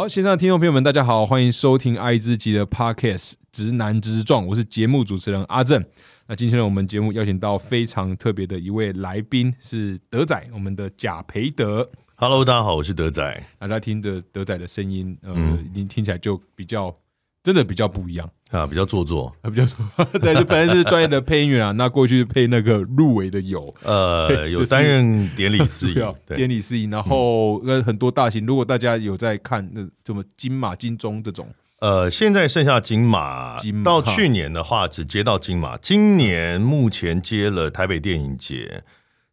好，线上的听众朋友们，大家好，欢迎收听爱之极的 Podcast《直男之状》，我是节目主持人阿正。那今天呢，我们节目邀请到非常特别的一位来宾，是德仔，我们的贾培德。Hello，大家好，我是德仔。大家听着德仔的声音，呃，嗯已经听起来就比较真的比较不一样，啊，比较做作，啊，比较说，对，就本来是专业的配音员啊，那过去配那个入围的有。呃，有担任典礼司仪 典礼司仪，然后那很多大型，如果大家有在看那什么金马、金钟这种，呃，现在剩下金马，金马到去年的话只接到金马，今年目前接了台北电影节，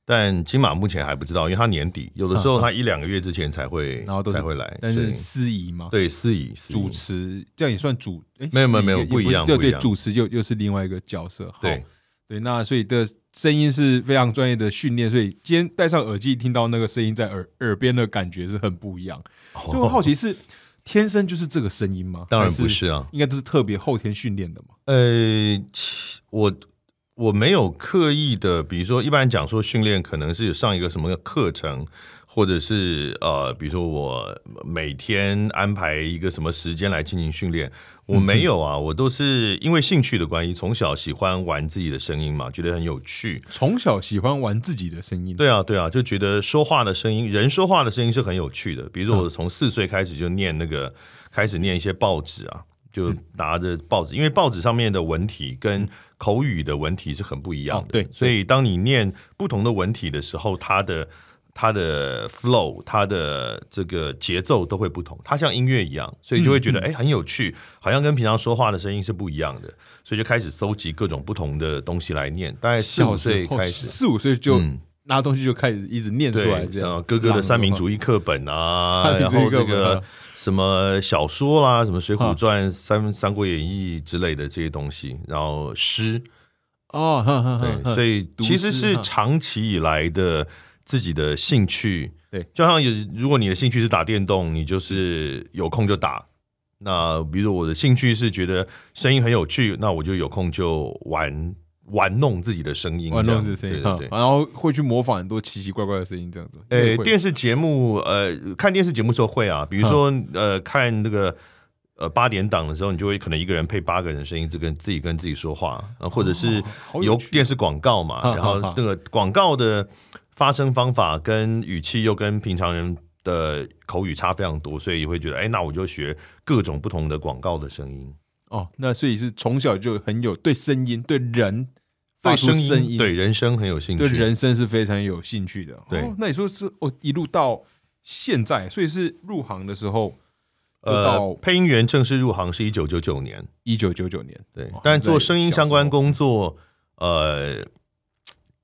但金马目前还不知道，因为他年底有的时候他一两个月之前才会，然后都才会来，但是司仪嘛，对司仪主持这样也算主，诶没有没有没有不一样对对，主持又又是另外一个角色。好对对，那所以的声音是非常专业的训练，所以今天戴上耳机听到那个声音在耳耳边的感觉是很不一样。就很好奇是天生就是这个声音吗？当然不是啊，应该都是特别后天训练的嘛。呃，我我没有刻意的，比如说一般人讲说训练可能是上一个什么课程，或者是呃，比如说我每天安排一个什么时间来进行训练，我没有啊，我都是因为兴趣的关系，从小喜欢玩自己的声音嘛，觉得很有趣。从小喜欢玩自己的声音，对啊，对啊，就觉得说话的声音，人说话的声音是很有趣的。比如说，我从四岁开始就念那个，开始念一些报纸啊，就拿着报纸，因为报纸上面的文体跟口语的文体是很不一样的。哦对所以当你念不同的文体的时候，它的它的 flow，它的这个节奏都会不同。它像音乐一样，所以就会觉得哎、诶很有趣，好像跟平常说话的声音是不一样的。所以就开始搜集各种不同的东西来念。大概四五岁开始，四五岁就嗯拿东西就开始一直念出来，对，这样。哥哥的三民主义课本啊，然后这个啊。什么小说啦，什么《水浒啊。传》、三《三国演义》之类的这些东西，然后诗，哦，对，所以其实是长期以来的自己的兴趣。对，就像有，如果你的兴趣是打电动，你就是有空就打。那比如我的兴趣是觉得声音很有趣，那我就有空就玩玩弄自己的声音，玩弄自己的声音，对对对。哈然后会去模仿很多奇奇怪怪的声音，这样子。呃，会电视节目，呃，看电视节目的时候会啊，比如说，呃，看那个呃八点档的时候，你就会可能一个人配八个人的声音，自跟自己跟自己说话，啊，或者是有电视广告嘛，哈然后那个广告的发声方法跟语气又跟平常人的口语差非常多，所以会觉得，哎，那我就学各种不同的广告的声音，哦，那所以是从小就很有对声音、对人发对声出声音、对人生很有兴趣，对人生是非常有兴趣的。对。哦，那你说是哦，一路到现在，所以是入行的时候，呃，配音员正式入行是一九九九年。一九九九年，对哦，但做声音相关工作，呃，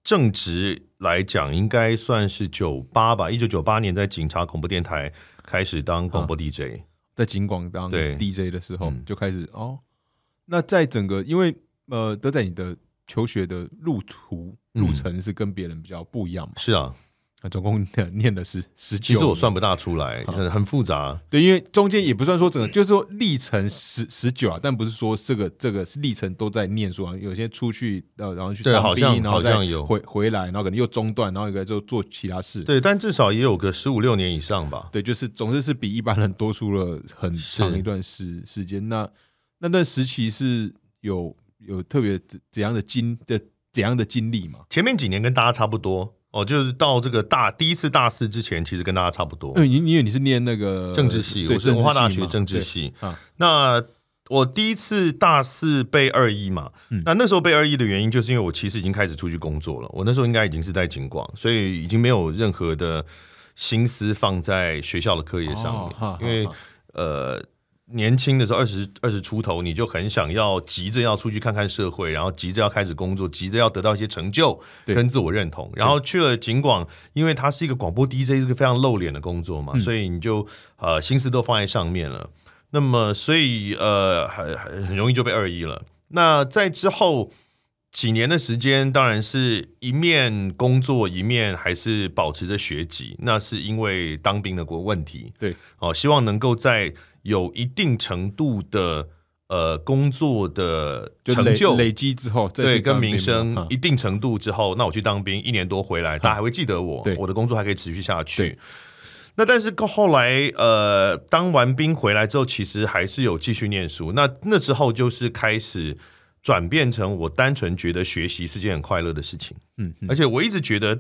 正职来讲应该算是九八吧，一九九八年在警察广播电台开始当广播 DJ，、在金广当 DJ 的时候嗯就开始哦。那在整个因为呃，德仔你的求学的路途嗯路程是跟别人比较不一样嘛？是啊，那总共念的是十九，其实我算不大出来，很很复杂。对，因为中间也不算说整个，就是说历程十十九啊，但不是说这个这个是历程都在念书啊，有些出去呃，然后去当对好像兵，然后再好像有回回来，然后可能又中断，然后一个就做其他事。对，但至少也有个十五六年以上吧。对，就是总之是比一般人多出了很长一段时时间。那那段时期是有有特别怎样的经的怎样的经历嘛？前面几年跟大家差不多哦，就是到这个大第一次大四之前，其实跟大家差不多。因为你因为你是念那个政治系，我是文化大学政治系。啊，那我第一次大四背二一嘛，嗯那那时候背二一的原因，就是因为我其实已经开始出去工作了，我那时候应该已经是在警广，所以已经没有任何的心思放在学校的课业上面，因为呃。年轻的时候，二十二十出头，你就很想要急着要出去看看社会，然后急着要开始工作，急着要得到一些成就跟自我认同。然后去了景广，因为它是一个广播 DJ，是个非常露脸的工作嘛，嗯所以你就呃心思都放在上面了。那么，所以呃，很很很容易就被二一了。那在之后几年的时间，当然是一面工作，一面还是保持着学籍。那是因为当兵的国问题，对，哦，希望能够在有一定程度的呃工作的成就累累积之后，对，跟名声一定程度之后，那我去当兵一年多回来，大家还会记得我，我的工作还可以持续下去。那但是后来呃，当完兵回来之后，其实还是有继续念书。那那之后就是开始转变成我单纯觉得学习是件很快乐的事情。嗯，嗯而且我一直觉得，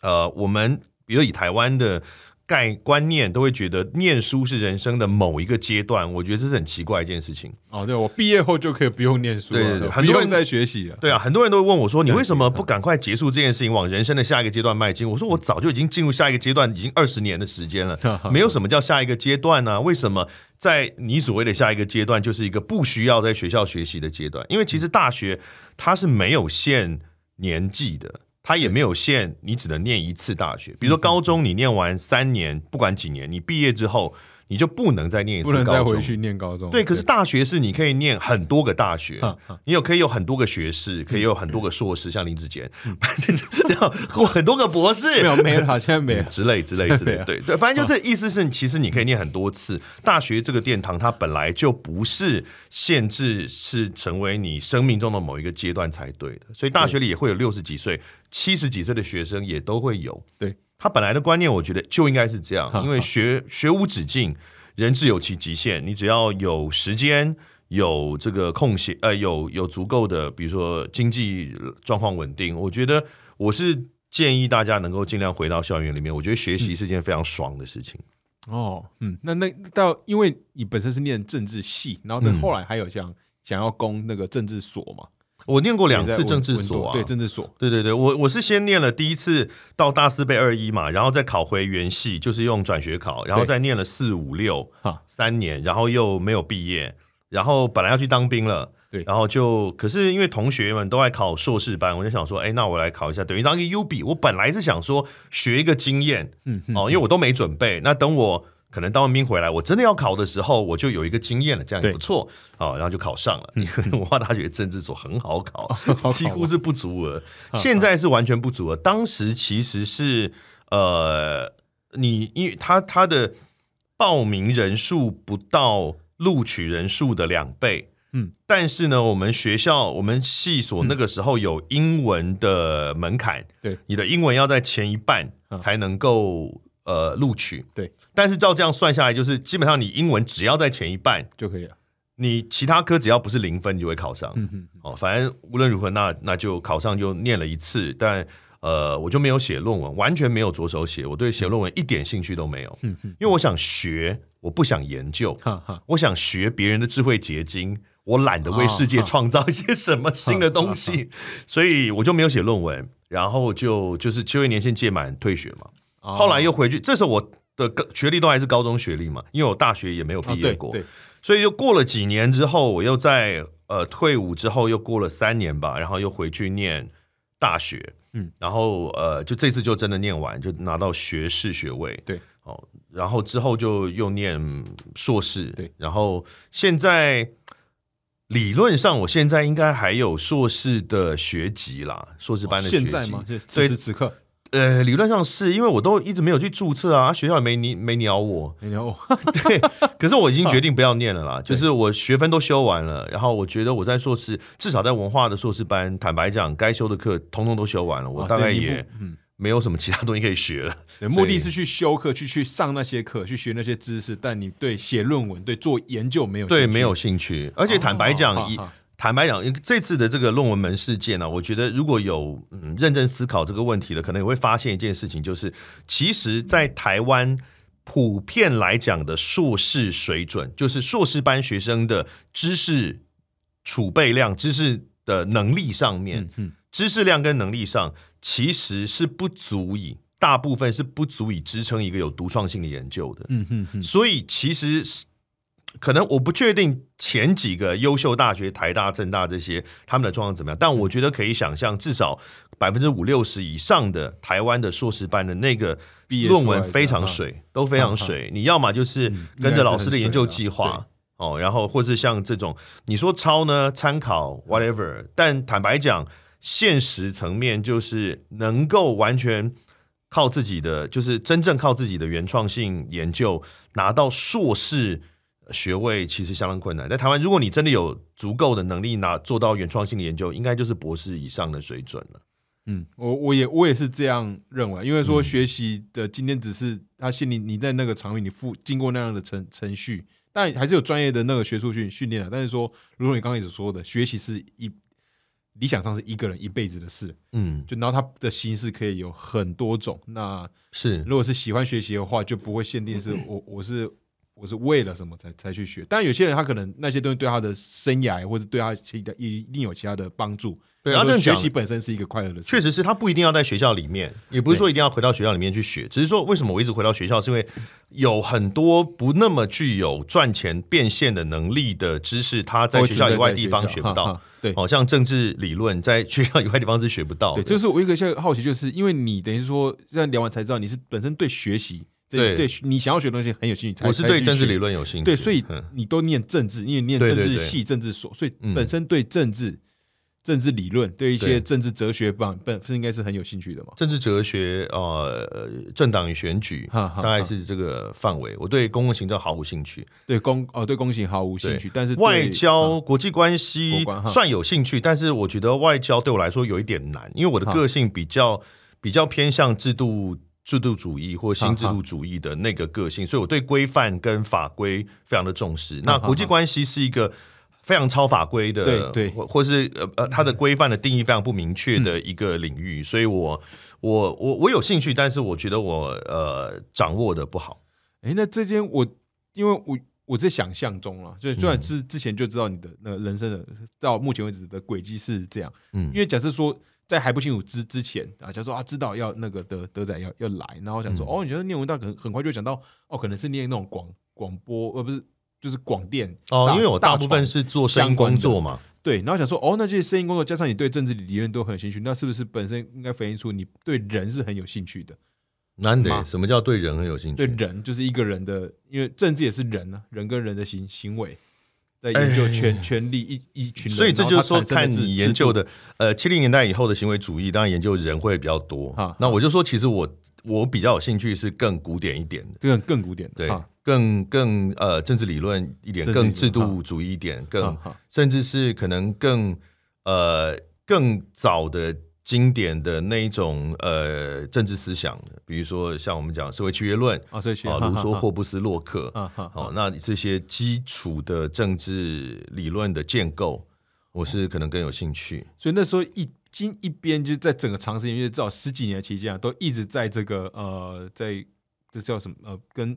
呃，我们比如以台湾的概观念，都会觉得念书是人生的某一个阶段。我觉得这是很奇怪一件事情。哦，对我毕业后就可以不用念书了，对对对不很多人用再学习了。对啊，很多人都会问我说：“你为什么不赶快结束这件事情，往人生的下一个阶段迈进？”我说：“我早就已经进入下一个阶段，已经二十年的时间了，没有什么叫下一个阶段呢、为什么在你所谓的下一个阶段，就是一个不需要在学校学习的阶段？因为其实大学它是没有限年纪的。它也没有限，你只能念一次大学。比如说高中，你念完三年，不管几年，你毕业之后，你就不能再念一次不能高中。再回去念高中。对，可是大学是你可以念很多个大学你有可以有很多个学士，可以有很多个硕士，像林志坚 这样，或很多个博士，没有没了，现在没了。之类之类之类对对，反正就是意思是，其实你可以念很多次。大学这个殿堂，它本来就不是限制是成为你生命中的某一个阶段才对的，所以大学里也会有六十几岁、七十几岁的学生也都会有。对他本来的观念，我觉得就应该是这样，因为学学无止境，人自有其极限，你只要有时间。有这个空闲，呃，有有足够的，比如说经济状况稳定，我觉得我是建议大家能够尽量回到校园里面。我觉得学习是件非常爽的事情。哦，嗯，那那到因为你本身是念政治系，然后呢嗯后来还有像想要攻那个政治所嘛，我念过两次政治所啊，对政治所，对对对，我我是先念了第一次到大四被二一嘛，然后再考回原系，就是用转学考，然后再念了四五六哈三年，然后又没有毕业，然后本来要去当兵了。对然后就，可是因为同学们都在考硕士班，我就想说，哎，那我来考一下，等于当一个 U B，。我本来是想说学一个经验嗯嗯哦，因为我都没准备。那等我可能当完兵回来，我真的要考的时候，我就有一个经验了，这样也不错哦，然后就考上了。因为文化大学政治所很好考，考。几乎是不足额，嗯现在是完全不足额。当时其实是呃，你因为他他的报名人数不到录取人数的两倍，嗯，但是呢，我们学校我们系所那个时候有英文的门槛，对，你的英文要在前一半嗯。才能够呃录取，对，但是照这样算下来，就是基本上你英文只要在前一半，就可以了。你其他科只要不是零分，你就会考上。嗯嗯，哦，反正无论如何，那那就考上就念了一次，但呃，我就没有写论文，完全没有着手写，我对写论文一点兴趣都没有，嗯嗯，因为我想学，我不想研究，哈哈，我想学别人的智慧结晶，我懒得为世界哦创造一些什么新的东西，所以我就没有写论文，然后就就是就业年限届满退学嘛，哦后来又回去，这时候我的高学历都还是高中学历嘛，因为我大学也没有哦毕业过，所以又过了几年之后，我又在呃退伍之后又过了三年吧，然后又回去念大学，嗯，然后呃就这次就真的念完，就拿到学士学位，对，哦，然后之后就又念硕士，对，然后现在理论上我现在应该还有硕士的学籍啦，硕士班的学籍，现在吗？就此时此刻，呃，理论上是因为我都一直没有去注册啊，学校也没你没鸟我，没鸟我，对，可是我已经决定不要念了啦，就是我学分都修完了，然后我觉得我在硕士，至少在文化的硕士班，坦白讲，该修的课通通都修完了，我大概也嗯，没有什么其他东西可以学了。对，目的是去修课，去去上那些课，去学那些知识，但你对写论文、对做研究没有对，兴趣没有兴趣，而且坦白讲，坦白讲，这次的这个论文门事件呢、我觉得如果有嗯认真思考这个问题的，可能也会发现一件事情，就是其实，在台湾普遍来讲的硕士水准，就是硕士班学生的知识储备量、知识的能力上面，嗯嗯，知识量跟能力上其实是不足以，大部分是不足以支撑一个有独创性的研究的。所以其实是可能我不确定前几个优秀大学，台大、政大这些他们的状况怎么样，但我觉得可以想象，至少百分之五六十以上的台湾的硕士班的那个论文非常水，都非常水。你要么就是嗯跟着老师的研究计划。哦，然后或是像这种你说抄呢，参考 whatever，但坦白讲，现实层面就是能够完全靠自己的，就是真正靠自己的原创性研究拿到硕士学位，其实相当困难。在台湾，如果你真的有足够的能力拿做到原创性的研究，应该就是博士以上的水准了。嗯，我我也我也是这样认为，因为说学习的今天只是他心里你在那个场域你付经过那样的程程序，但还是有专业的那个学术训训练的。但是说，如果你刚开始说的，学习是一理想上是一个人一辈子的事，嗯，就然后他的形式可以有很多种。那是如果是喜欢学习的话，就不会限定是 我我是我是为了什么才才去学。但有些人他可能那些东西对他的生涯或者对他其他一定有其他的帮助。对，然后学习本身是一个快乐的事，确实是他不一定要在学校里面，也不是说一定要回到学校里面去学，只是说为什么我一直回到学校，是因为有很多不那么具有赚钱变现的能力的知识，他在学校以外地方学不到。哈哈对哦，像政治理论，在学校以外地方是学不到对，的。这是我一个现在好奇，就是因为你等于是说现在聊完才知道你是本身对学习，对。对你想要学的东西很有兴趣，才我是对政治理。论有兴趣，对，所以嗯。你都念政治，因为念政治系、政治所，所以嗯。本身对政治、政治理论、对一些政治哲学本本是应该是很有兴趣的嘛。政治哲学，呃，政党与选举，哈哈大概是这个范围。我对公共行政毫无兴趣，对公哦对公行毫无兴趣，但是外交、嗯。国际关系关算有兴趣，但是我觉得外交对我来说有一点难，因为我的个性比较比较偏向制度。制度主义或新制度主义的那个个性，所以我对规范跟法规非常的重视。那国际关系是一个非常超法规的，对对。或或是呃呃，它的规范的定义非常不明确的一个领域，所以我我我我有兴趣，但是我觉得我呃掌握的不好。哎，那这间我因为我我在想象中了，就虽然嗯。之之前就知道你的那个人生的到目前为止的轨迹是这样，嗯。因为假设说在还不清楚之之前啊，假如说啊知道要那个德德仔要要来，然后想说、嗯哦，你觉得念文大可能很快就想到哦，可能是念那种广广播，呃不是就是广电哦，因为我大大部分是做声音工作嘛，对，然后想说哦，那这些声音工作加上你对政治理论都很有兴趣，那是不是本身应该反映出你对人是很有兴趣的？难得什么叫对人很有兴趣对？人就是一个人的，因为政治也是人啊，人跟人的行行为，在研究权、权力一一群人，所以这就是说，看你研究的，呃，七零年代以后的行为主义，当然研究人会比较多啊。那我就说，其实我我比较有兴趣是更古典一点的，这个更古典的，对哈，更更呃政治理论一点，更制度主义一点，更甚至是可能更呃更早的经典的那一种呃政治思想，比如说像我们讲社会契约论啊，社会契约啊，卢梭、哈哈哈霍布斯、洛克，啊哈，好，那这些基础的政治理论的建构，我是可能更有兴趣。所以那时候一经一边就是在整个长时间，因为至少十几年的期间啊，都一直在这个呃，在这叫什么呃，跟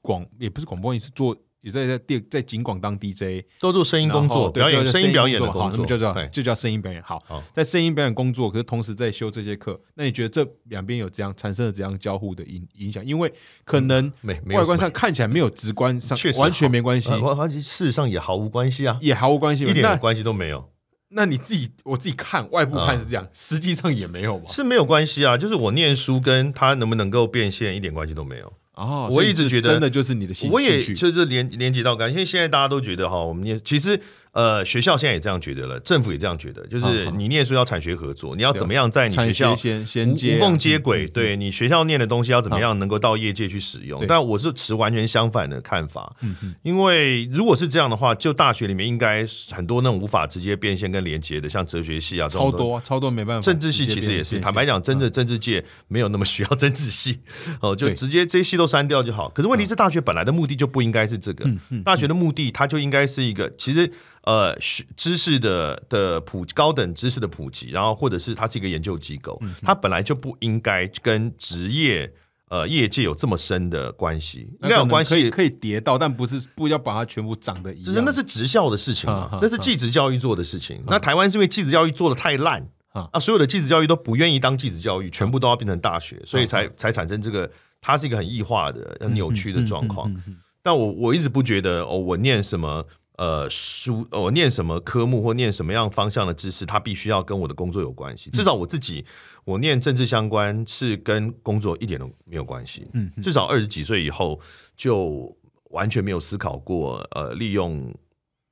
广也不是广播，也是做也在在电在景广当 DJ，都做声音工作、表演、声音表演的工作好，那，么就叫对就叫声音表演。好好，在声音表演工作，可是同时在修这些课，那你觉得这两边有这样产生了怎样交互的影影响？因为可能外观上看起来没有直观上完全没关系，呃我而且事实上也毫无关系啊，也毫无关系一点关系都没有，那你自己我自己看外部看嗯是这样，实际上也没有嘛。是没有关系啊。就是我念书跟他能不能够变现一点关系都没有。哦，我一直觉得真的就是你的兴我也就是连连接到感，因为现在大家都觉得哈，我们也其实呃学校现在也这样觉得了，政府也这样觉得，就是你念书要产学合作，你要怎么样在你学校衔接啊无缝接轨，对你学校念的东西要怎么样能够到业界去使用？但我是持完全相反的看法，因为如果是这样的话，就大学里面应该很多那种无法直接变现跟连接的，像哲学系啊，超多啊超多没办法。政治系其实也是，坦白讲，真的政治界没有那么需要 政治系，哦，就直接这些系都删掉就好。可是问题是，大学本来的目的就不应该是这个，大学的目的它就应该是一个，其实呃，学知识的的普高等知识的普及，然后或者是它是一个研究机构，嗯它本来就不应该跟职业呃业界有这么深的关系，应那该有关系。可以可以叠到，但不是不要把它全部长得一样。只是那是职校的事情嘛那是继职教育做的事情。那台湾是因为继职教育做的太烂哈啊，所有的继职教育都不愿意当继职教育，全部都要变成大学，所以才才产生这个，它是一个很异化的、很扭曲的状况。嗯嗯嗯嗯但我我一直不觉得哦，我念什么呃书，呃我念什么科目或念什么样方向的知识，它必须要跟我的工作有关系。至少我自己，我念政治相关是跟工作一点都没有关系。嗯嗯至少二十几岁以后就完全没有思考过，呃，利用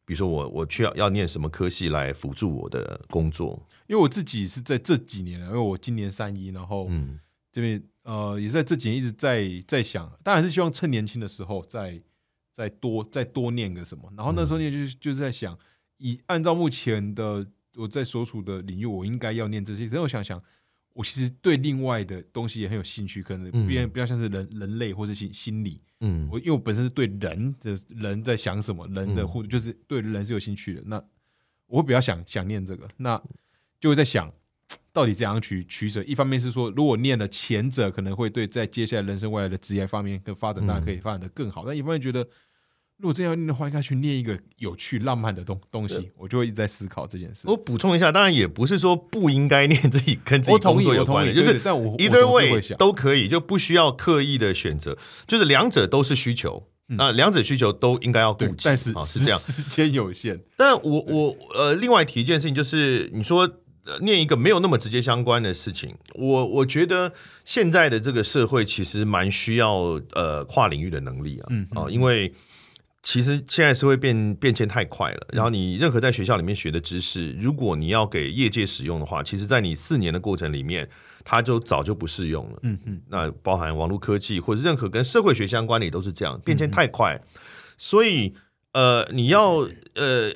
比如说我我去要要念什么科系来辅助我的工作。因为我自己是在这几年啊，因为我今年三一，然后嗯这边呃也是在这几年一直在在想，当然是希望趁年轻的时候再再多再多念个什么。然后那时候念就是就是在想，以按照目前的我在所处的领域，我应该要念这些。但我想想，我其实对另外的东西也很有兴趣，可能嗯比较比较像是人人类或者心心理。嗯我因为我本身是对人的人在想什么，人的嗯互就是对人是有兴趣的。那我会比较想想念这个，那就会在想到底怎样取取舍。一方面是说，如果念了前者，可能会对在接下来人生未来的职业方面跟发展，当然可以发展的更好。但一方面觉得，如果真要念的话，应该去念一个有趣、浪漫的东东西。我就会一直在思考这件事。我补充一下，当然也不是说不应该念自己跟自己工作有关的，就是但我我 either way，都可以，就不需要刻意的选择，就是两者都是需求，那两者需求都应该要顾及，但是这样。时间有限。但我我呃，另外提一件事情，就是你说、呃念一个没有那么直接相关的事情，我我觉得现在的这个社会其实蛮需要呃跨领域的能力啊，嗯啊、因为其实现在社会变变迁太快了，然后你任何在学校里面学的知识，如果你要给业界使用的话，其实在你四年的过程里面，它就早就不适用了。嗯嗯，那包含网络科技或者任何跟社会学相关的也都是这样，变迁太快，所以呃，你要呃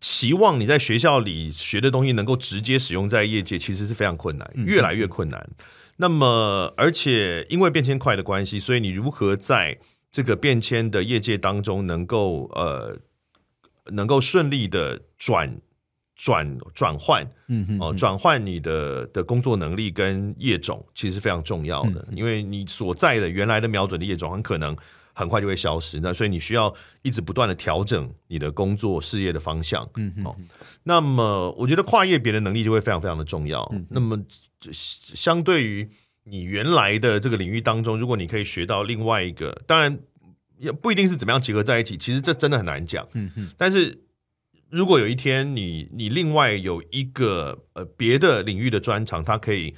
期望你在学校里学的东西能够直接使用在业界，其实是非常困难，越来越困难。那么，而且因为变迁快的关系，所以你如何在这个变迁的业界当中能够呃能够顺利的转转转换，嗯嗯哦，转换你的的工作能力跟业种，其实是非常重要的，因为你所在的原来的瞄准的业种很可能很快就会消失，那所以你需要一直不断的调整你的工作事业的方向。嗯嗯哦，那么我觉得跨业别的能力就会非常非常的重要。那么相对于你原来的这个领域当中，如果你可以学到另外一个，当然也不一定是怎么样结合在一起，其实这真的很难讲。嗯嗯但是如果有一天你你另外有一个呃别的领域的专长，它可以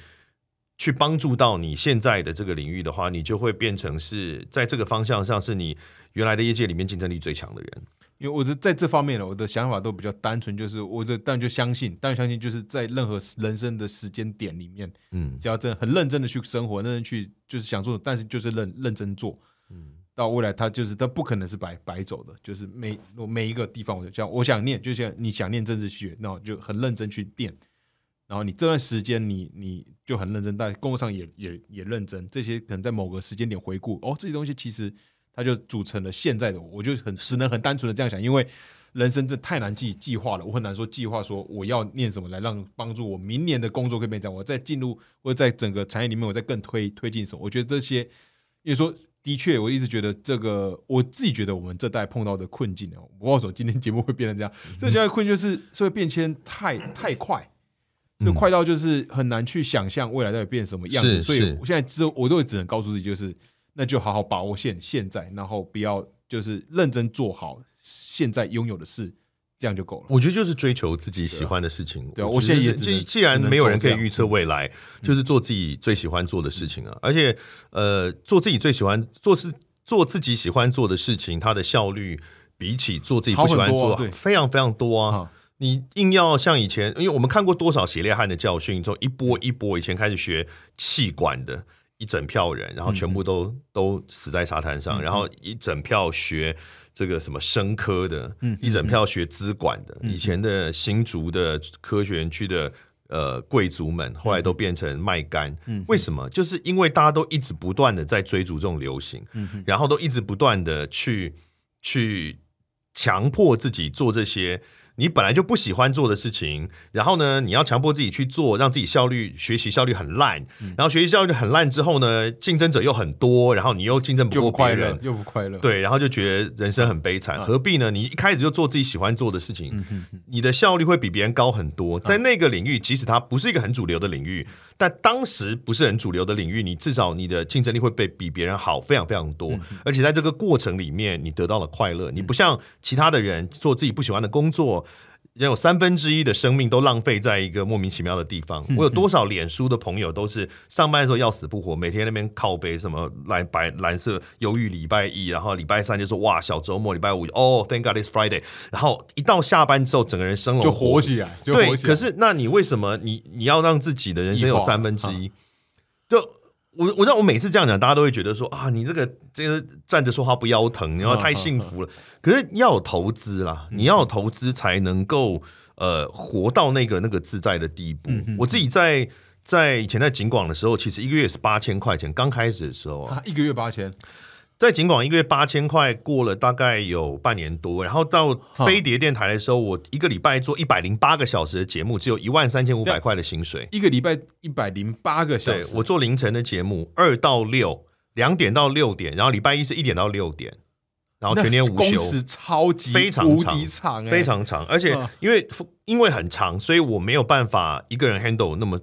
去帮助到你现在的这个领域的话，你就会变成是在这个方向上是你原来的业界里面竞争力最强的人。因为我的在这方面呢，我的想法都比较单纯，就是我的但就相信，但相信就是在任何人生的时间点里面，嗯。只要真的很认真的去生活，认真去就是想做，但是就是认认真做，嗯。到未来他就是他不可能是白白走的，就是每每一个地方，我就像我想念，就像你想念政治学，那我就很认真去念，然后你这段时间你你就很认真，但工作上也也也认真，这些可能在某个时间点回顾，哦，这些东西其实它就组成了现在的我，我就很只能很单纯的这样想，因为人生这太难计计划了，我很难说计划说我要念什么来让帮助我明年的工作可以变这样，我在进入或者在整个产业里面我再更推推进什么，我觉得这些，因为说的确，我一直觉得这个我自己觉得我们这代碰到的困境哦，我不知道说今天节目会变成这样，这现在困境就是社会变迁太太快。就快到就是很难去想象未来到底变什么样子，所以我现在只有我都会只能告诉自己，就是那就好好把握现现在，然后不要就是认真做好现在拥有的事，这样就够了。我觉得就是追求自己喜欢的事情。对啊我现在也既既然没有人可以预测未来，就是做自己最喜欢做的事情啊。而且呃，做自己最喜欢做事，做自己喜欢做的事情，它的效率比起做自己不喜欢做对非常非常多啊。啊，你硬要像以前，因为我们看过多少血泪汗的教训，从一波一波以前开始学气管的一整票人，然后全部都、都死在沙滩上，然后一整票学这个什么生科的，一整票学资管的，以前的新竹的科学园区的。呃，贵族们后来都变成卖干，为什么？就是因为大家都一直不断的在追逐这种流行，然后都一直不断的去去强迫自己做这些你本来就不喜欢做的事情，然后呢，你要强迫自己去做，让自己效率学习效率很烂，嗯然后学习效率很烂之后呢，竞争者又很多，然后你又竞争不过别人，，又不快乐。对，然后就觉得人生很悲惨，何必呢？你一开始就做自己喜欢做的事情，你的效率会比别人高很多。在那个领域，即使它不是一个很主流的领域，但当时不是很主流的领域，你至少你的竞争力会被比别人好非常非常多。而且在这个过程里面，你得到了快乐。你不像其他的人做自己不喜欢的工作。人有三分之一的生命都浪费在一个莫名其妙的地方。我有多少脸书的朋友都是上班的时候要死不活，每天那边靠背什么蓝白蓝色忧郁礼拜一，然后礼拜三就说哇小周末，礼拜五哦 Thank God it's Friday，然后一到下班之后，整个人生龙就活火起来，就对，火起来。可是那你为什么你你要让自己的人生有三分之一？就我我知道我每次这样讲，大家都会觉得说啊，你这个这个站着说话不腰疼，然后太幸福了。可是要有投资啦，你要有投资才能够呃活到那个那个自在的地步。我自己在在以前在景广的时候，其实一个月是八千块钱，刚开始的时候啊，啊，一个月八千，在景广一个月八千块，过了大概有半年多，然后到飞碟电台的时候，我一个礼拜做一百零八个小时的节目，只有一万三千五百块的薪水。一个礼拜一百零八个小时，我做凌晨的节目，二到六，两点到六点，然后礼拜一是一点到六点，然后全年无休，工时超级非常无长敌长、欸，非常长，而且嗯。因为因为很长，所以我没有办法一个人 handle 那么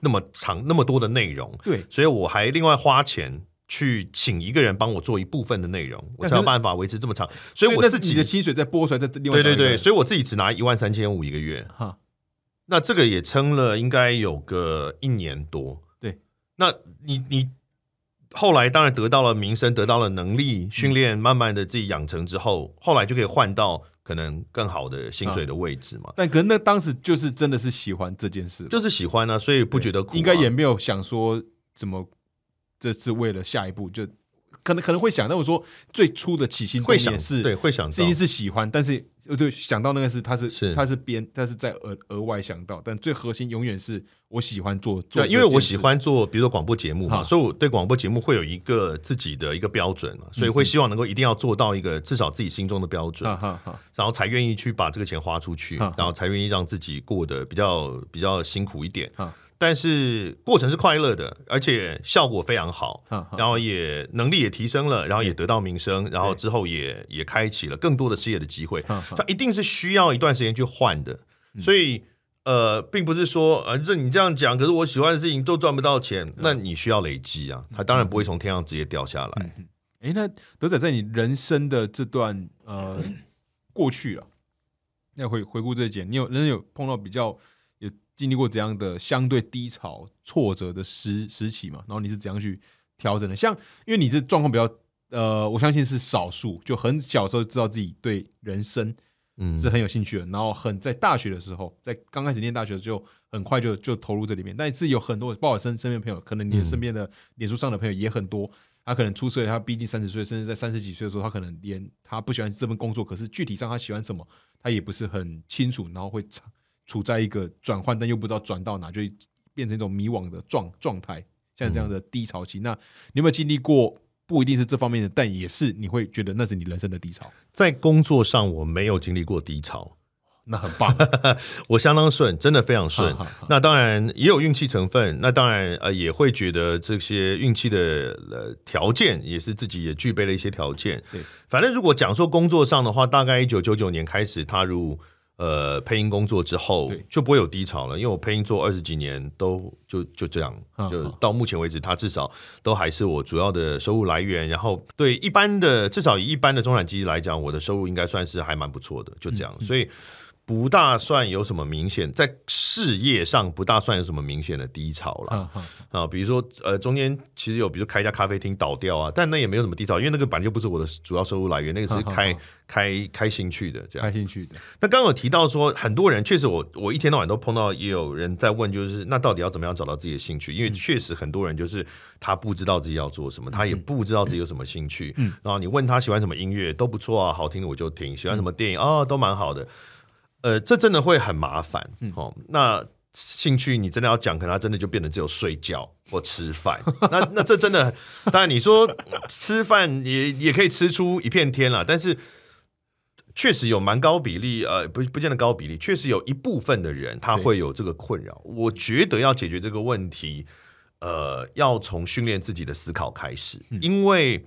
那么长那么多的内容，对。所以我还另外花钱去请一个人帮我做一部分的内容，我才有办法维持这么长。所以我自己那是你的薪水再拨出来，再另外对对对，所以我自己只拿一万三千五一个月，哈，那这个也撑了应该有个一年多。对，那你你后来当然得到了名声，得到了能力训练，慢慢的自己养成之后，后来就可以换到可能更好的薪水的位置嘛。但可能那当时就是真的是喜欢这件事，就是喜欢啊，所以不觉得苦啊、应该也没有想说怎么这是为了下一步，就可能可能会想，但我说最初的起心动会想念是对会想到。是一定是喜欢，但是呃对想到那个是他是是。他是编，他是在额额外想到，但最核心永远是我喜欢做做对，因为我喜欢做，比如说广播节目嘛，哈。所以我对广播节目会有一个自己的一个标准嘛，所以会希望能够一定要做到一个至少自己心中的标准，哈哈哈，然后才愿意去把这个钱花出去，然后才愿意让自己过得比较比较辛苦一点。哈。但是过程是快乐的，而且效果非常好，然后也能力也提升了，然后也得到名声，然后之后也也开启了更多的事业的机会。哈哈。它一定是需要一段时间去换的，嗯。所以呃，并不是说呃，这你这样讲，可是我喜欢的事情都赚不到钱，那你需要累积啊，它当然不会从天上直接掉下来。哎，那德仔在你人生的这段呃过去啊，那回回顾这一节，你有人有碰到比较有经历过怎样的相对低潮、挫折的时时期嘛？然后你是怎样去调整的？像因为你这状况比较呃，我相信是少数，就很小时候知道自己对人生嗯是很有兴趣的，然后很在大学的时候，在刚开始念大学就很快就就投入这里面，但是有很多，包括我身身边朋友，可能你的身边的脸书上的朋友也很多，他可能出社会，他毕竟三十岁，甚至在三十几岁的时候，他可能连他不喜欢这份工作，可是具体上他喜欢什么，他也不是很清楚，然后会处处在一个转换，但又不知道转到哪，就变成一种迷惘的状状态，像这样的低潮期。那你有没有经历过？不一定是这方面的，但也是你会觉得那是你人生的低潮，在工作上我没有经历过低潮，那很棒。我相当顺，真的非常顺哈哈哈。那当然也有运气成分，那当然呃也会觉得这些运气的呃条件也是自己也具备了一些条件。对，反正如果讲说工作上的话，大概一九九九年开始踏入呃配音工作之后，就不会有低潮了，因为我配音做二十几年都就就这样嗯，就嗯到目前为止，它至少都还是我主要的收入来源。然后对一般的，至少以一般的中产阶级来讲，我的收入应该算是还蛮不错的，就这嗯样，所以。不大算有什么明显，在事业上不大算有什么明显的低潮了。啊，比如说呃，中间其实有，比如开一家咖啡厅倒掉啊，但那也没有什么低潮，因为那个本来就不是我的主要收入来源，那个是开开开兴趣的这样开。兴趣的，那刚刚有提到说，很多人确实我我一天到晚都碰到，也有人在问，就是那到底要怎么样找到自己的兴趣？因为确实很多人就是他不知道自己要做什么，他也不知道自己有什么兴趣。嗯然后你问他喜欢什么音乐都不错啊，好听的我就听；喜欢什么电影啊、都蛮好的。呃，这真的会很麻烦哦。那兴趣你真的要讲，可能他真的就变得只有睡觉或吃饭。那那这真的，当然你说吃饭也也可以吃出一片天啦，但是确实有蛮高比例，呃，不不见得高比例，确实有一部分的人他会有这个困扰。我觉得要解决这个问题，呃，要从训练自己的思考开始，因为。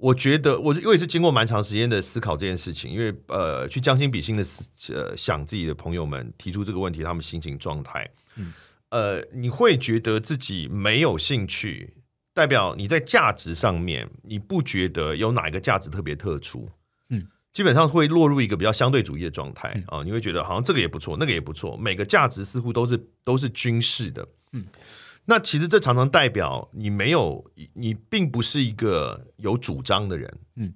我觉得我因为是经过蛮长时间的思考这件事情，因为呃，去将心比心的思呃想自己的朋友们提出这个问题，他们心情状态，嗯。呃，你会觉得自己没有兴趣，代表你在价值上面你不觉得有哪一个价值特别特殊，嗯，基本上会落入一个比较相对主义的状态啊、你会觉得好像这个也不错，那个也不错，每个价值似乎都是都是均势的，嗯。那其实这常常代表你没有，你并不是一个有主张的人。嗯，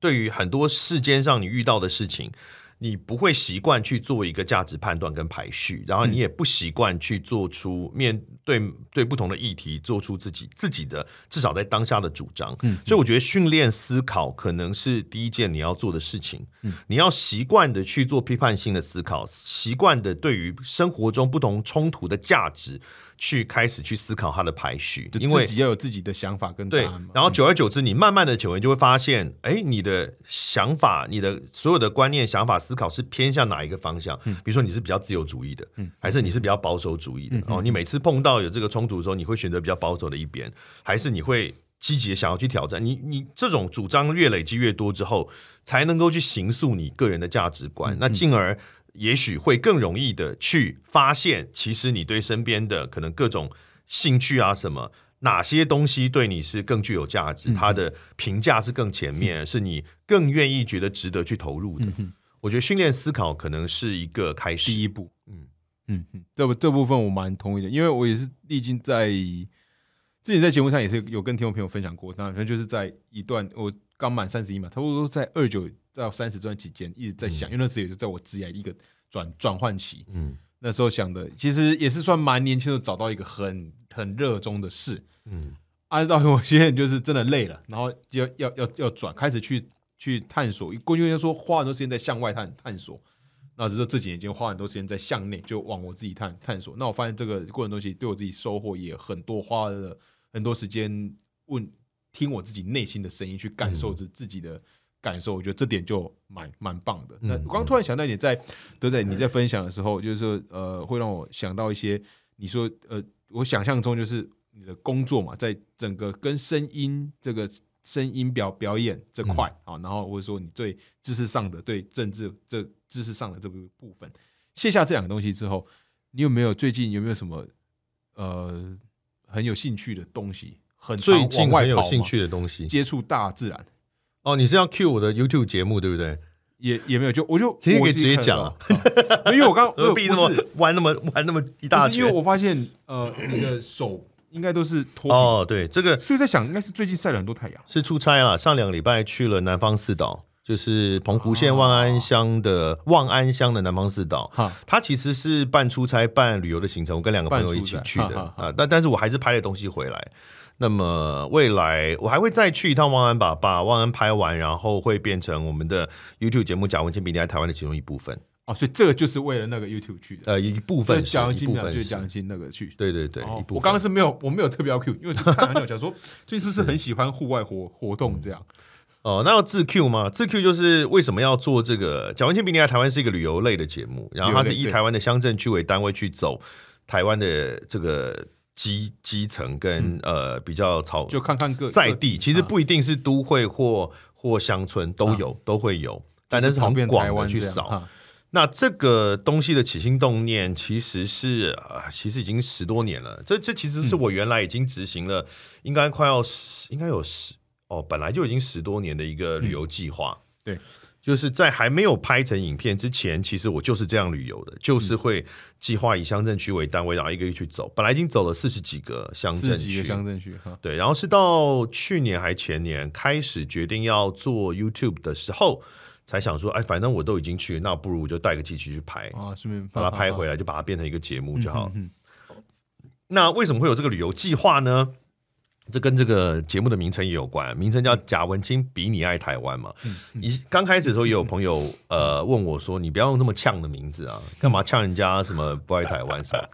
对于很多世间上你遇到的事情，你不会习惯去做一个价值判断跟排序，然后你也不习惯去做出面对对不同的议题做出自己自己的至少在当下的主张。嗯所以我觉得训练思考可能是第一件你要做的事情。嗯你要习惯的去做批判性的思考，习惯的对于生活中不同冲突的价值，去开始去思考它的排序，因为自己要有自己的想法跟答对然后久而久之，你慢慢的久而就会发现，哎，你的想法、你的所有的观念、想法、思考是偏向哪一个方向？比如说你是比较自由主义的，嗯还是你是比较保守主义的？哦，你每次碰到有这个冲突的时候，你会选择比较保守的一边，还是你会积极的想要去挑战？你你这种主张越累积越多之后，才能够去形塑你个人的价值观，那进而。也许会更容易的去发现，其实你对身边的可能各种兴趣啊什么，哪些东西对你是更具有价值，它的评价是更前面，是你更愿意觉得值得去投入的。我觉得训练思考可能是一个开始。第一步，嗯。嗯嗯，这部这部分我蛮同意的，因为我也是历经在自己在节目上也是有跟听众朋友分享过，当然就是在一段我刚满三十一嘛，差不多在二九到三十段期间一直在想，因为那时候也是在我职业一个转转换期，嗯那时候想的其实也是算蛮年轻的，找到一个很很热衷的事，嗯按照我现在就是真的累了，然后就要要要要转，开始去去探索。过去说花很多时间在向外探探索，那只是这几年间花很多时间在向内，就往我自己探探索。那我发现这个过程东西对我自己收获也很多，花了很多时间问听我自己内心的声音，去感受自自己的感受。我觉得这点就蛮蛮棒的。那我刚刚突然想到一点，在德仔你在分享的时候，就是说呃，会让我想到一些你说呃，我想象中就是你的工作嘛，在整个跟声音这个声音表表演这块啊，然后或者说你对知识上的、对政治这知识上的这个部分，卸下这两个东西之后，你有没有最近有没有什么呃很有兴趣的东西？很最近很有兴趣的东西接触大自然，哦，你是要 cue 我的 YouTube 节目对不对？也也没有，就我就其实可以直接讲啊 因为我刚 何必那么玩那么玩那么一大圈？因为我发现呃你的手应该都是脱，哦，对，这个所以在想应该是最近晒了很多太阳。是出差了，上两个礼拜去了南方四岛，就是澎湖县望安乡的望安乡的南方四岛。哈，它其实是半出差半旅游的行程，我跟两个朋友一起去的啊，但但是我还是拍了东西回来。那么未来我还会再去一趟万安吧，把万安拍完，然后会变成我们的 YouTube 节目《贾文清比你在台湾》的其中一部分，哦，所以这个就是为了那个 YouTube 去的。呃，一部，分是蒋欣啊，一部分就是蒋欣那个去。对对对，我刚刚是没有，我没有特别要 Q，因为是看很久，想说 最近是很喜欢户外活活动这样？哦，那要自 Q 吗？自 Q 就是为什么要做这个？蒋文清比你来台湾是一个旅游类的节目，然后它是以台湾的乡镇区为单位去走台湾的这个基基层跟、呃比较草就看看各各在地，其实啊不一定是都会或或乡村都有、都会有，但那是很广的去扫。哈那这个东西的起心动念，其实是啊、其实已经十多年了。这这其实是我原来已经执行了，应该快要十，应该有十哦，本来就已经十多年的一个旅游计划。对，就是在还没有拍成影片之前，其实我就是这样旅游的，就是会计划以乡镇区为单位，然后一个一个去走。本来已经走了四十几个乡镇区对，然后是到去年还前年开始决定要做 YouTube 的时候，才想说，哎，反正我都已经去，那不如就带个机器去拍，啊，顺便把它拍回来来，就把它变成一个节目就好。嗯那为什么会有这个旅游计划呢？这跟这个节目的名称也有关，名称叫贾文清比你爱台湾嘛。一刚开始的时候，也有朋友呃问我说：“你不要用这么呛的名字啊，干嘛呛人家什么不爱台湾什么？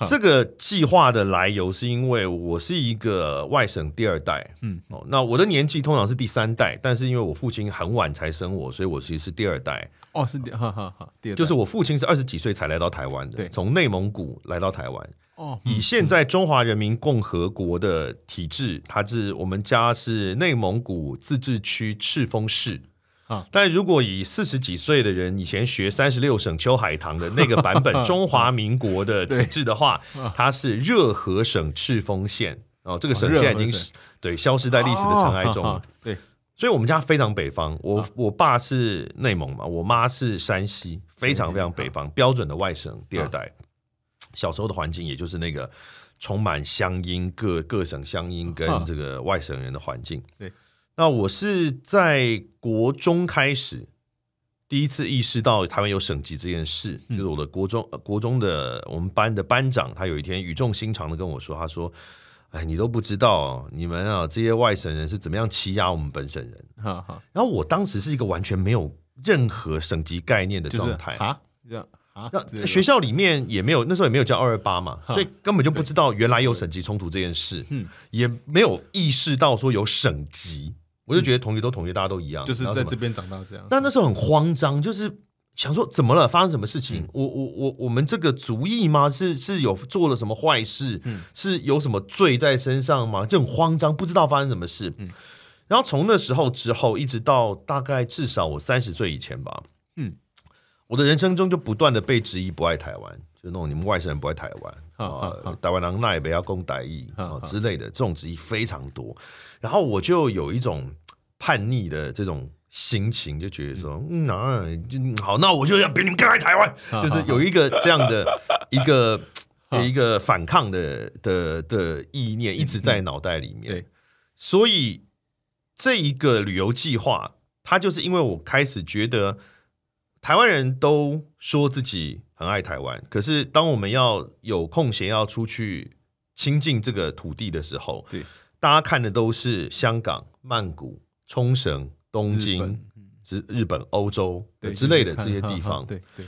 ”这个计划的来由是因为我是一个外省第二代，嗯嗯，哦，那我的年纪通常是第三代，但是因为我父亲很晚才生我，所以我其实是第二代。哦，是的，哈哈哈，第二代。就是我父亲是二十几岁才来到台湾对。的，从内蒙古来到台湾。哦，以现在中华人民共和国的体制，它是我们家是内蒙古自治区赤峰市。啊。但如果以四十几岁的人以前学三十六省秋海棠的那个版本 中华民国的体制的话，它是热河省赤峰县。哦，这个省哦现在已经热河是对消失在历史的尘埃中对，所以我们家非常北方，我、我爸是内蒙嘛，我妈是山西，非常非常北方，标准的外省第二代。小时候的环境也就是那个充满乡音，各各省乡音跟啊这个外省人的环境。对，那我是在国中开始第一次意识到台湾有省级这件事，就是我的国中、呃国中的我们班的班长，他有一天语重心长的跟我说，他说。哎，你都不知道、哦，你们啊这些外省人是怎么样欺压我们本省人。哈哈，然后我当时是一个完全没有任何省级概念的状态，哈，这样啊，那学校里面也没有，那时候也没有叫二二八嘛，所以根本就不知道原来有省级冲突这件事，嗯也没有意识到说有省级，我就觉得同学都同学，大家都一样，就是在这边长大这样。但那时候很慌张，就是想说怎么了？发生什么事情？嗯我我我我们这个族裔吗？是是有做了什么坏事？嗯是有什么罪在身上吗？就很慌张，不知道发生什么事。嗯然后从那时候之后，一直到大概至少我三十岁以前吧，嗯，我的人生中就不断的被质疑不爱台湾，就那种你们外省人不爱台湾啊台湾人那也不要攻台裔啊之类的，这种质疑非常多。然后我就有一种叛逆的这种心情，就觉得说，嗯。啊，就好，那我就要比你们更爱台湾，就是有一个这样的 一个哈 一个反抗的的的意念一直在脑袋里面。对，所以这一个旅游计划，它就是因为我开始觉得台湾人都说自己很爱台湾，可是当我们要有空闲要出去亲近这个土地的时候，对，大家看的都是香港、曼谷、冲绳、东京日本、欧洲之类的这些地方。对对，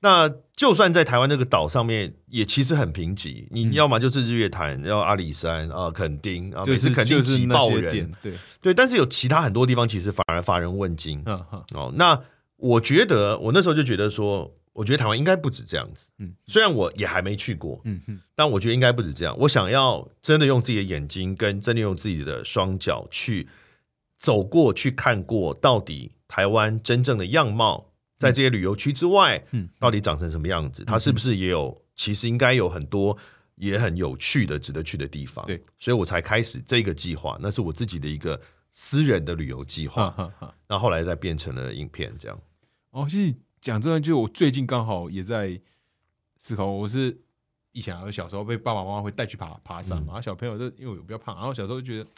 那就算在台湾那个岛上面，也其实很贫瘠。你嗯要么就是日月潭，要阿里山啊、垦丁啊，就是每次垦丁挤爆人对，对。但是有其他很多地方，其实反而乏人问津嗯哈，哦。那我觉得，我那时候就觉得说，我觉得台湾应该不止这样子。嗯虽然我也还没去过，嗯嗯但我觉得应该不止这样。我想要真的用自己的眼睛，跟真的用自己的双脚去走过去看过，到底台湾真正的样貌，在这些旅游区之外，嗯，到底长成什么样子？它是不是也有？其实应该有很多也很有趣的、值得去的地方。对，所以我才开始这个计划，那是我自己的一个私人的旅游计划。哈哈。那后来再变成了影片，这样。哦，其实讲真的，就我最近刚好也在思考，我是以前啊，小时候被爸爸妈妈会带去爬爬山嗯嘛，小朋友就因为我比较胖，然后小时候就觉得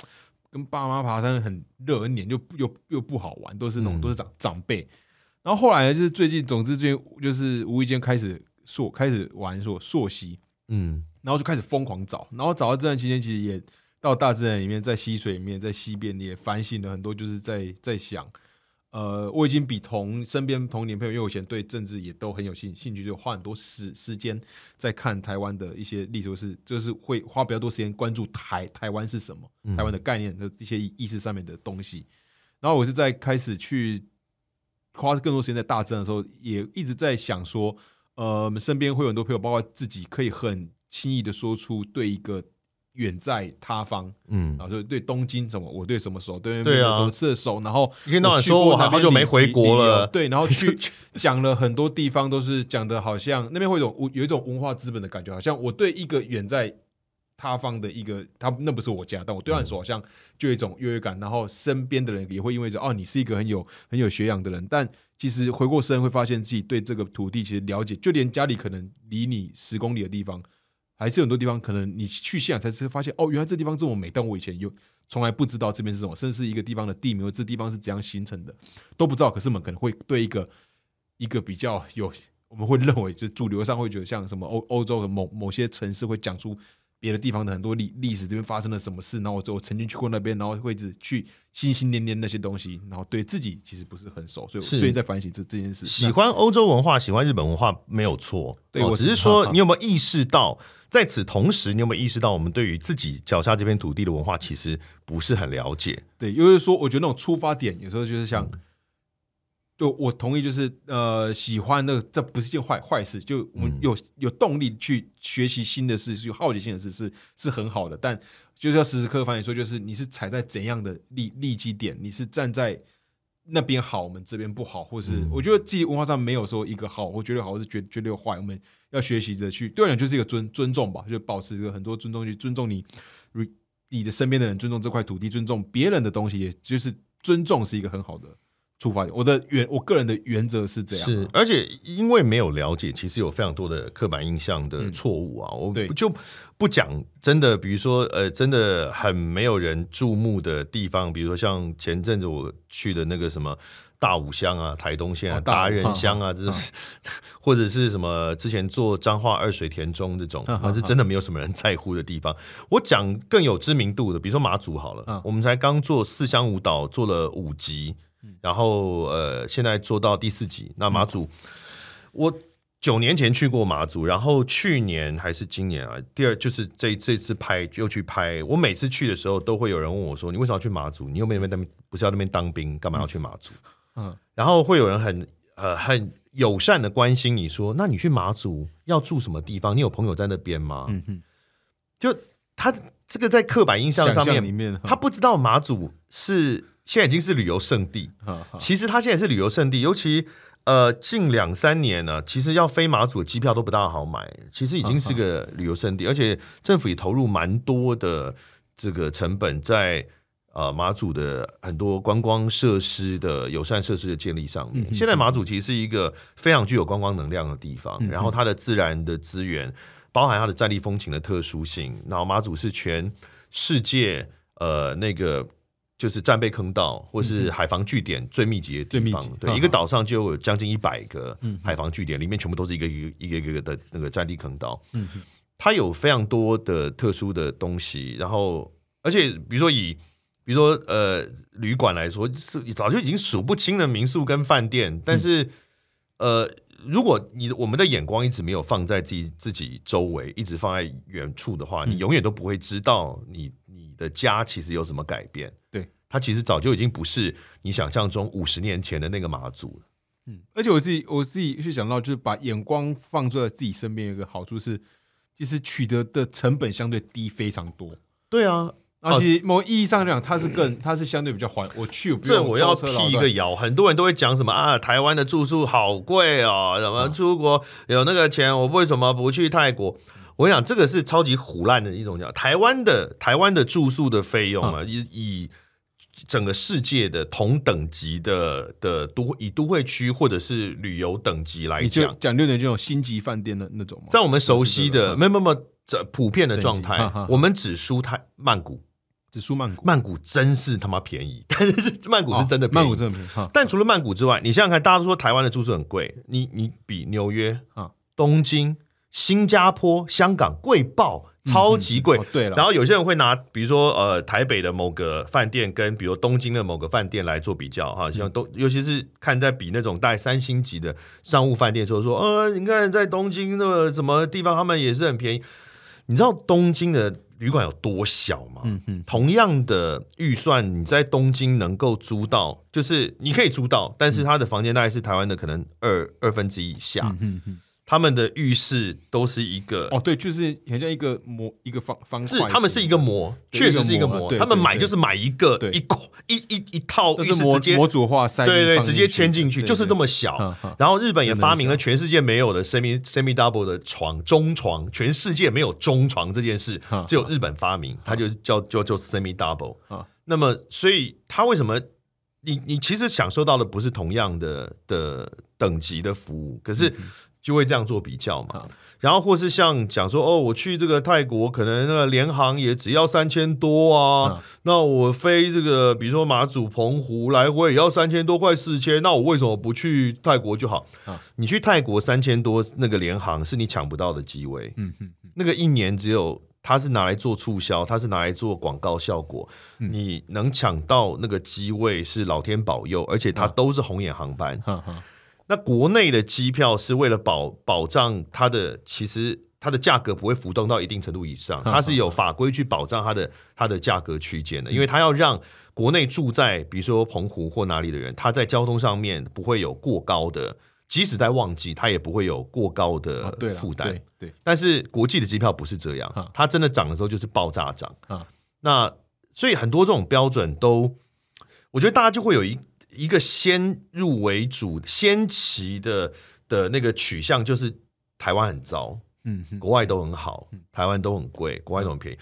跟爸妈爬山很热很黏，就又又不好玩，都是那种、嗯。都是长长辈。然后后来就是最近，总之最近就是无意间开始溯开始玩溯溯溪，嗯。然后就开始疯狂找，然后找到这段期间，其实也到大自然里面，在溪水里面，在溪边也反省了很多，就是在在想，呃，我已经比同身边同年朋友，因为我以前对政治也都很有兴兴趣，就花很多时时间在看台湾的一些历史，是就是会花比较多时间关注台台湾是什么，嗯台湾的概念的一些意识上面的东西。然后我是在开始去花更多时间在大政的时候，也一直在想说，呃，我们身边会有很多朋友，包括自己，可以很轻易的说出对一个远在他方，嗯。然，后就对东京什么，我对什么手，对对啊。什么射手，然后一天到晚说我好久没回国了。对，然后去讲了很多地方，都是讲的好像那边会有一种有一种文化资本的感觉，好像我对一个远在他方的一个，他那不是我家，但我对他很熟，好像就有一种优越感。然后身边的人也会因为说，哦，你是一个很有很有学养的人，但其实回过身会发现自己对这个土地其实了解，就连家里可能离你十公里的地方，还是很多地方可能你去现场才是发现，哦，原来这地方这么美，但我以前又从来不知道这边是什么，甚至是一个地方的地名，这地方是怎样形成的都不知道。可是我们可能会对一个一个比较有，我们会认为就主流上会觉得像什么欧欧洲的某某些城市会讲出别的地方的很多历历史这边发生了什么事，然后我我曾经去过那边，然后会一直去心心念念那些东西，然后对自己其实不是很熟，所以我是最近在反省这这件事。喜欢欧洲文化，喜欢日本文化没有错，哦对我只是说 你有没有意识到，在此同时，你有没有意识到，我们对于自己脚下这片土地的文化，其实不是很了解。对，因为说我觉得那种出发点有时候就是像，就我同意，就是呃，喜欢那个这不是件坏坏事，就我们嗯。有有动力去学习新的事，有好奇心的事是是很好的，但就是要时时刻刻反省说，就是你是踩在怎样的利利基点，你是站在那边好，我们这边不好，或是、嗯。我觉得自己文化上没有说一个好，我觉得好，或是绝绝对坏，我们要学习着去，对我讲就是一个尊尊重吧，就保持一个很多尊重去尊重你你的身边的人，尊重这块土地，尊重别人的东西，也就是尊重是一个很好的出发点。我的原我个人的原则是这样啊、是，而且因为没有了解，其实有非常多的刻板印象的嗯错误啊。我就不讲真的，比如说呃，真的很没有人注目的地方，比如说像前阵子我去的那个什么大武乡啊、台东县啊、达人乡啊，这是 或者是什么之前做彰化二水田中这种，哈哈那是真的没有什么人在乎的地方。我讲更有知名度的，比如说马祖好了，嗯我们才刚做四乡舞蹈做了五集，然后呃，现在做到第四集。那马祖，我九年前去过马祖，然后去年还是今年啊，第二就是这这次拍又去拍。我每次去的时候，都会有人问我说：“你为什么要去马祖？你又没那边不是要那边当兵，干嘛要去马祖？”嗯，然后会有人很呃很友善的关心你说：“那你去马祖要住什么地方？你有朋友在那边吗？”嗯哼，就他这个在刻板印象上面，他不知道马祖是现在已经是旅游胜地。其实它现在是旅游胜地，尤其。呃，近两三年呢，其实要飞马祖的机票都不大好买，其实已经是个旅游胜地，而且政府也投入蛮多的这个成本在呃马祖的很多观光设施的友善设施的建立上面。现在马祖其实是一个非常具有观光能量的地方，然后它的自然的资源，包含它的战地风情的特殊性，然后马祖是全世界呃那个。就是战备坑道或是海防据点最密集的地方，对，一个岛上就有将近一百个海防据点，里面全部都是一个一个一个一个的那个战地坑道。嗯，它有非常多的特殊的东西，然后而且比如说以比如说呃旅馆来说，是早就已经数不清的民宿跟饭店，但是呃，如果你我们的眼光一直没有放在自己自己周围，一直放在远处的话，你永远都不会知道你你的家其实有什么改变。对。它其实早就已经不是你想象中五十年前的那个马祖了。嗯，而且我自己我自己是想到，就是把眼光放在自己身边，有一个好处是，其实取得的成本相对低非常多。对啊，而且某意义上讲，它是更它是相对比较缓。我去，这我要辟一个谣，很多人都会讲什么啊，台湾的住宿好贵哦，什么出国有那个钱，我为什么不去泰国？我讲这个是超级虎烂的一种讲，台湾的台湾的住宿的费用啊，以以。整个世界的同等级的的都以都会区或者是旅游等级来讲，讲六点这种星级饭店的那种吗？在我们熟悉的没有没有这普遍的状态，我们只输泰曼谷，只输曼谷，曼谷真是他妈便宜，但是曼谷是真的便宜，曼谷真的便宜。但除了曼谷之外，你想想看，大家都说台湾的住宿很贵，你你比纽约啊、东京、新加坡、香港贵爆。超级贵，对了。然后有些人会拿，比如说呃，台北的某个饭店跟比如东京的某个饭店来做比较，哈，像东，尤其是看在比那种带三星级的商务饭店，说说，呃，你看在东京那个什么地方，他们也是很便宜。你知道东京的旅馆有多小吗？嗯嗯。同样的预算，你在东京能够租到，就是你可以租到，但是他的房间大概是台湾的可能二二分之一以下。嗯嗯。他们的浴室都是一个哦，对，就是很像一个模，一个方方是他们是一个模，确实是一个模。他们买就是买一个一一一一套，就是模模组化塞，对对，直接牵进去，就是这么小。然后日本也发明了全世界没有的 semi semi double 的床中床，全世界没有中床这件事，只有日本发明，它就叫叫叫 semi double。那么，所以他为什么你你其实享受到的不是同样的的等级的服务，可是。就会这样做比较嘛，然后或是像讲说哦，我去这个泰国，可能那个联航也只要三千多啊，那我飞这个比如说马祖、澎湖来回也要三千多块四千，那我为什么不去泰国就好？你去泰国三千多那个联航是你抢不到的机位，嗯嗯，那个一年只有它是拿来做促销，它是拿来做广告效果，你能抢到那个机位是老天保佑，而且它都是红眼航班。那国内的机票是为了保保障它的，其实它的价格不会浮动到一定程度以上，它是有法规去保障它的它的价格区间的，因为它要让国内住在比如说澎湖或哪里的人，他在交通上面不会有过高的，即使在旺季，他也不会有过高的负担。对，但是国际的机票不是这样，它真的涨的时候就是爆炸涨啊。那所以很多这种标准都，我觉得大家就会有一。一个先入为主、先期的的那个取向，就是台湾很糟，嗯，国外都很好，台湾都很贵，国外都很便宜。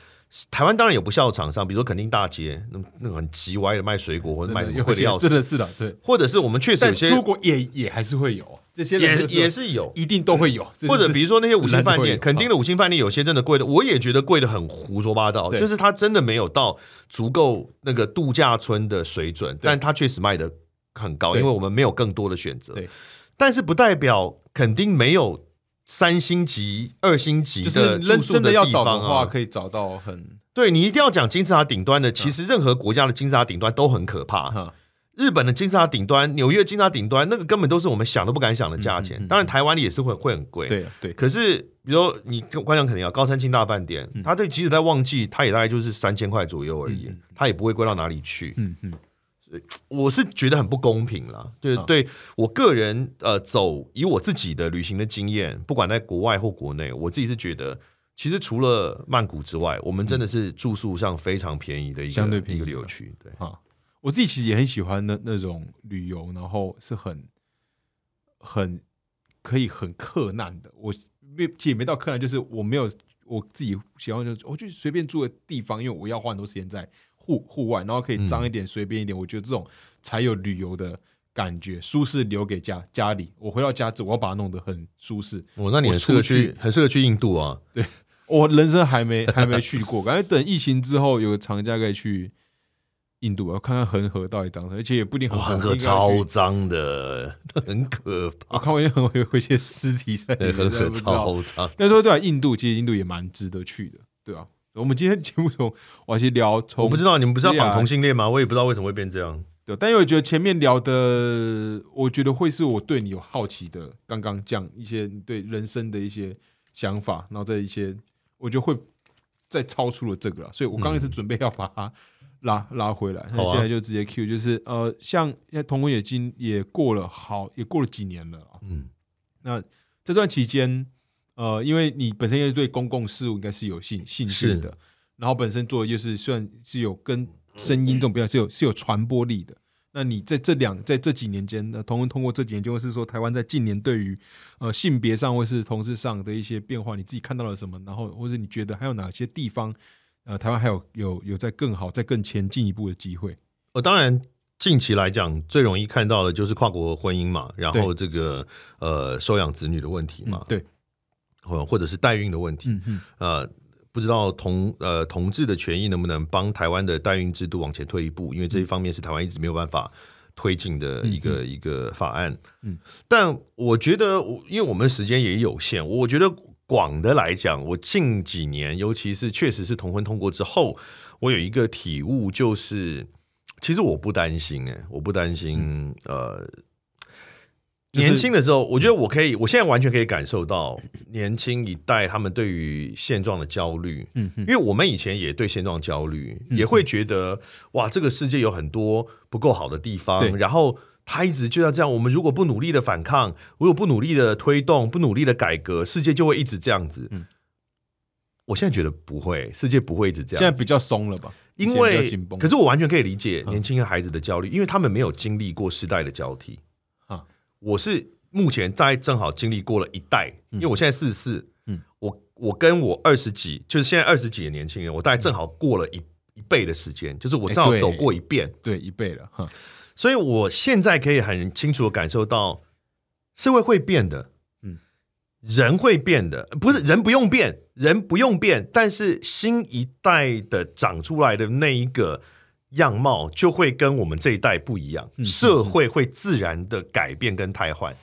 台湾当然有不孝的厂商，比如说垦丁大街，那那个很急歪的卖水果或者卖贵的要死，真的是的，对。或者是我们确实有些出国也也还是会有这些，也也是有，一定都会有。或者比如说那些五星饭店，肯定的五星饭店有些真的贵的，我也觉得贵的很胡说八道，就是它真的没有到足够那个度假村的水准，但它确实卖的。很高，因为我们没有更多的选择。对，但是不代表肯定没有三星级、二星级的住宿的地方的话，可以找到很。对你一定要讲金字塔顶端的，其实任何国家的金字塔顶端都很可怕。日本的金字塔顶端、纽约金字塔顶端，那个根本都是我们想都不敢想的价钱。当然，台湾里也是会会很贵。对对。可是，比如说你观众肯定要高山青大饭店，它这即使在旺季，它也大概就是三千块左右而已，它也不会贵到哪里去。嗯嗯。我是觉得很不公平啦。对对，我个人呃，走以我自己的旅行的经验，不管在国外或国内，我自己是觉得，其实除了曼谷之外，我们真的是住宿上非常便宜的一个相对一个旅游区。对啊。我自己其实也很喜欢那那种旅游，然后是很很可以很克难的。我没其实也没到克难，就是我没有我自己喜欢，就我就随便住的地方，因为我要花很多时间在户户外，然后可以脏一点，随便一点。我觉得这种才有旅游的感觉，舒适留给家家里。我回到家之后，我要把它弄得很舒适。我那你很适合去，很适合去印度啊。对我人生还没还没去过，感觉等疫情之后有个长假可以去。印度，我看看恒河到底脏，而且也不一定恒河超脏的，很可怕。我看过一些恒河有一些尸体在恒河超脏。但是说对啊，印度其实印度也蛮值得去的，对啊。我们今天节目从我先聊，从我不知道你们不是要讲同性恋吗？我也不知道为什么会变这样。对，但因为觉得前面聊的，我觉得会是我对你有好奇的，刚刚讲一些对人生的一些想法，然后在一些我觉得会再超出了这个了，所以我刚开始准备要把它。拉拉回来，那现在就直接 Q，就是呃，像现在同婚也经也过了好也过了几年了嗯，那这段期间，呃，因为你本身也是对公共事务应该是有兴兴趣的，然后本身做又是算是有跟声音这种比较是有是有传播力的。那你在这两在这几年间，那同婚通过这几年，就会是说台湾在近年对于呃性别上或是同事上的一些变化，你自己看到了什么？然后或者你觉得还有哪些地方？呃，台湾还有有有在更好、在更前进一步的机会。呃，当然，近期来讲，最容易看到的就是跨国婚姻嘛，然后这个呃收养子女的问题嘛，对，或或者是代孕的问题。嗯不知道同呃同志的权益能不能帮台湾的代孕制度往前推一步？因为这一方面是台湾一直没有办法推进的一个一个法案。嗯。但我觉得，因为我们时间也有限，我觉得。广的来讲，我近几年，尤其是确实是同婚通过之后，我有一个体悟，就是其实我不担心，哎，我不担心。呃，年轻的时候，我觉得我可以，我现在完全可以感受到年轻一代他们对于现状的焦虑。嗯，因为我们以前也对现状焦虑，也会觉得哇，这个世界有很多不够好的地方，然后。他一直就要这样。我们如果不努力的反抗，如果不努力的推动，不努力的改革，世界就会一直这样子。嗯，我现在觉得不会，世界不会一直这样。现在比较松了吧？因为可是我完全可以理解年轻孩子的焦虑，因为他们没有经历过时代的交替。啊，我是目前在正好经历过了一代，因为我现在四十四。嗯，我我跟我二十几，就是现在二十几的年轻人，我大概正好过了一一倍的时间，就是我正好走过一遍，对一倍了哈。所以，我现在可以很清楚的感受到，社会会变的，嗯，人会变的，不是人不用变，人不用变，但是新一代的长出来的那一个。样貌就会跟我们这一代不一样，社会会自然的改变跟汰换。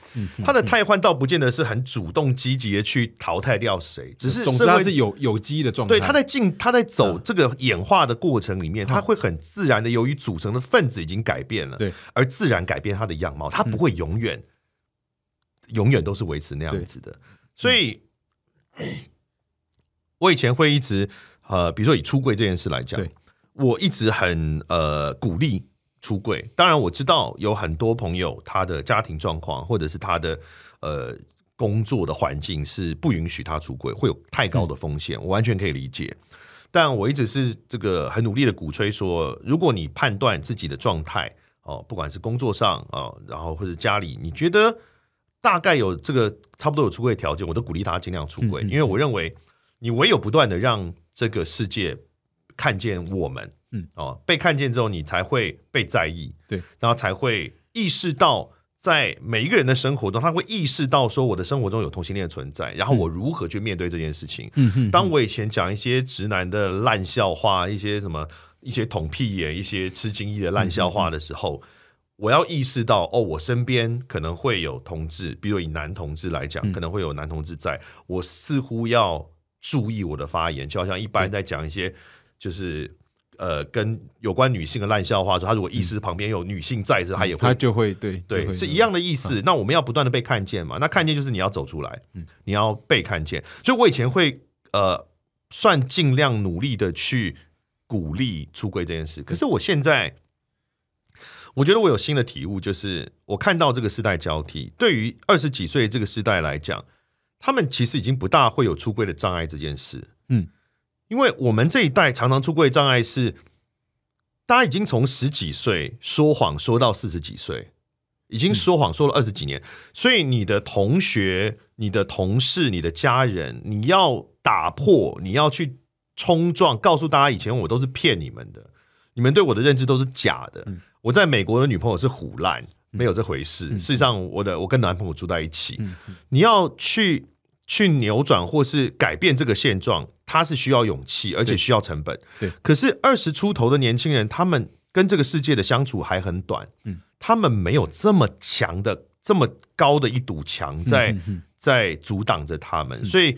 它的汰换倒不见得是很主动积极的去淘汰掉谁，只是社会是有有机的状态。对，它在进它在走这个演化的过程里面，它会很自然的，由于组成的分子已经改变了，对，而自然改变它的样貌，它不会永远永远都是维持那样子的。所以，我以前会一直呃，比如说以出柜这件事来讲。我一直很呃鼓励出柜，当然我知道有很多朋友他的家庭状况或者是他的呃工作的环境是不允许他出柜，会有太高的风险，我完全可以理解。但我一直是这个很努力的鼓吹说，如果你判断自己的状态哦，不管是工作上啊，然后或者家里，你觉得大概有这个差不多有出柜条件，我都鼓励他尽量出柜，因为我认为你唯有不断的让这个世界。看见我们，嗯，哦，被看见之后，你才会被在意，对，然后才会意识到，在每一个人的生活中，他会意识到说，我的生活中有同性恋存在，然后我如何去面对这件事情。嗯哼，当我以前讲一些直男的烂笑话，一些什么，一些捅屁眼，一些吃惊异的烂笑话的时候，我要意识到，哦，我身边可能会有同志，比如以男同志来讲，可能会有男同志，在我似乎要注意我的发言，就好像一般在讲一些。就是呃跟有关女性的烂笑话，说他如果意识旁边有女性在时，他也会他就会对对，会是一样的意思。那我们要不断的被看见嘛？那看见就是你要走出来，嗯你要被看见。所以我以前会呃，算尽量努力的去鼓励出柜这件事。可是我现在，我觉得我有新的体悟，就是我看到这个时代交替，对于二十几岁这个时代来讲，他们其实已经不大会有出柜的障碍这件事。嗯，因为我们这一代常常出柜障碍是，大家已经从十几岁说谎说到四十几岁，已经说谎说了二十几年，所以你的同学、你的同事、你的家人，你要打破，你要去冲撞，告诉大家以前我都是骗你们的，你们对我的认知都是假的。嗯我在美国的女朋友是虎烂，没有这回事。嗯事实上，我的我跟男朋友住在一起，你要去去扭转或是改变这个现状，它是需要勇气，而且需要成本。对，可是二十出头的年轻人，他们跟这个世界的相处还很短，嗯。他们没有这么强的、这么高的一堵墙在、嗯嗯。在阻挡着他们，所以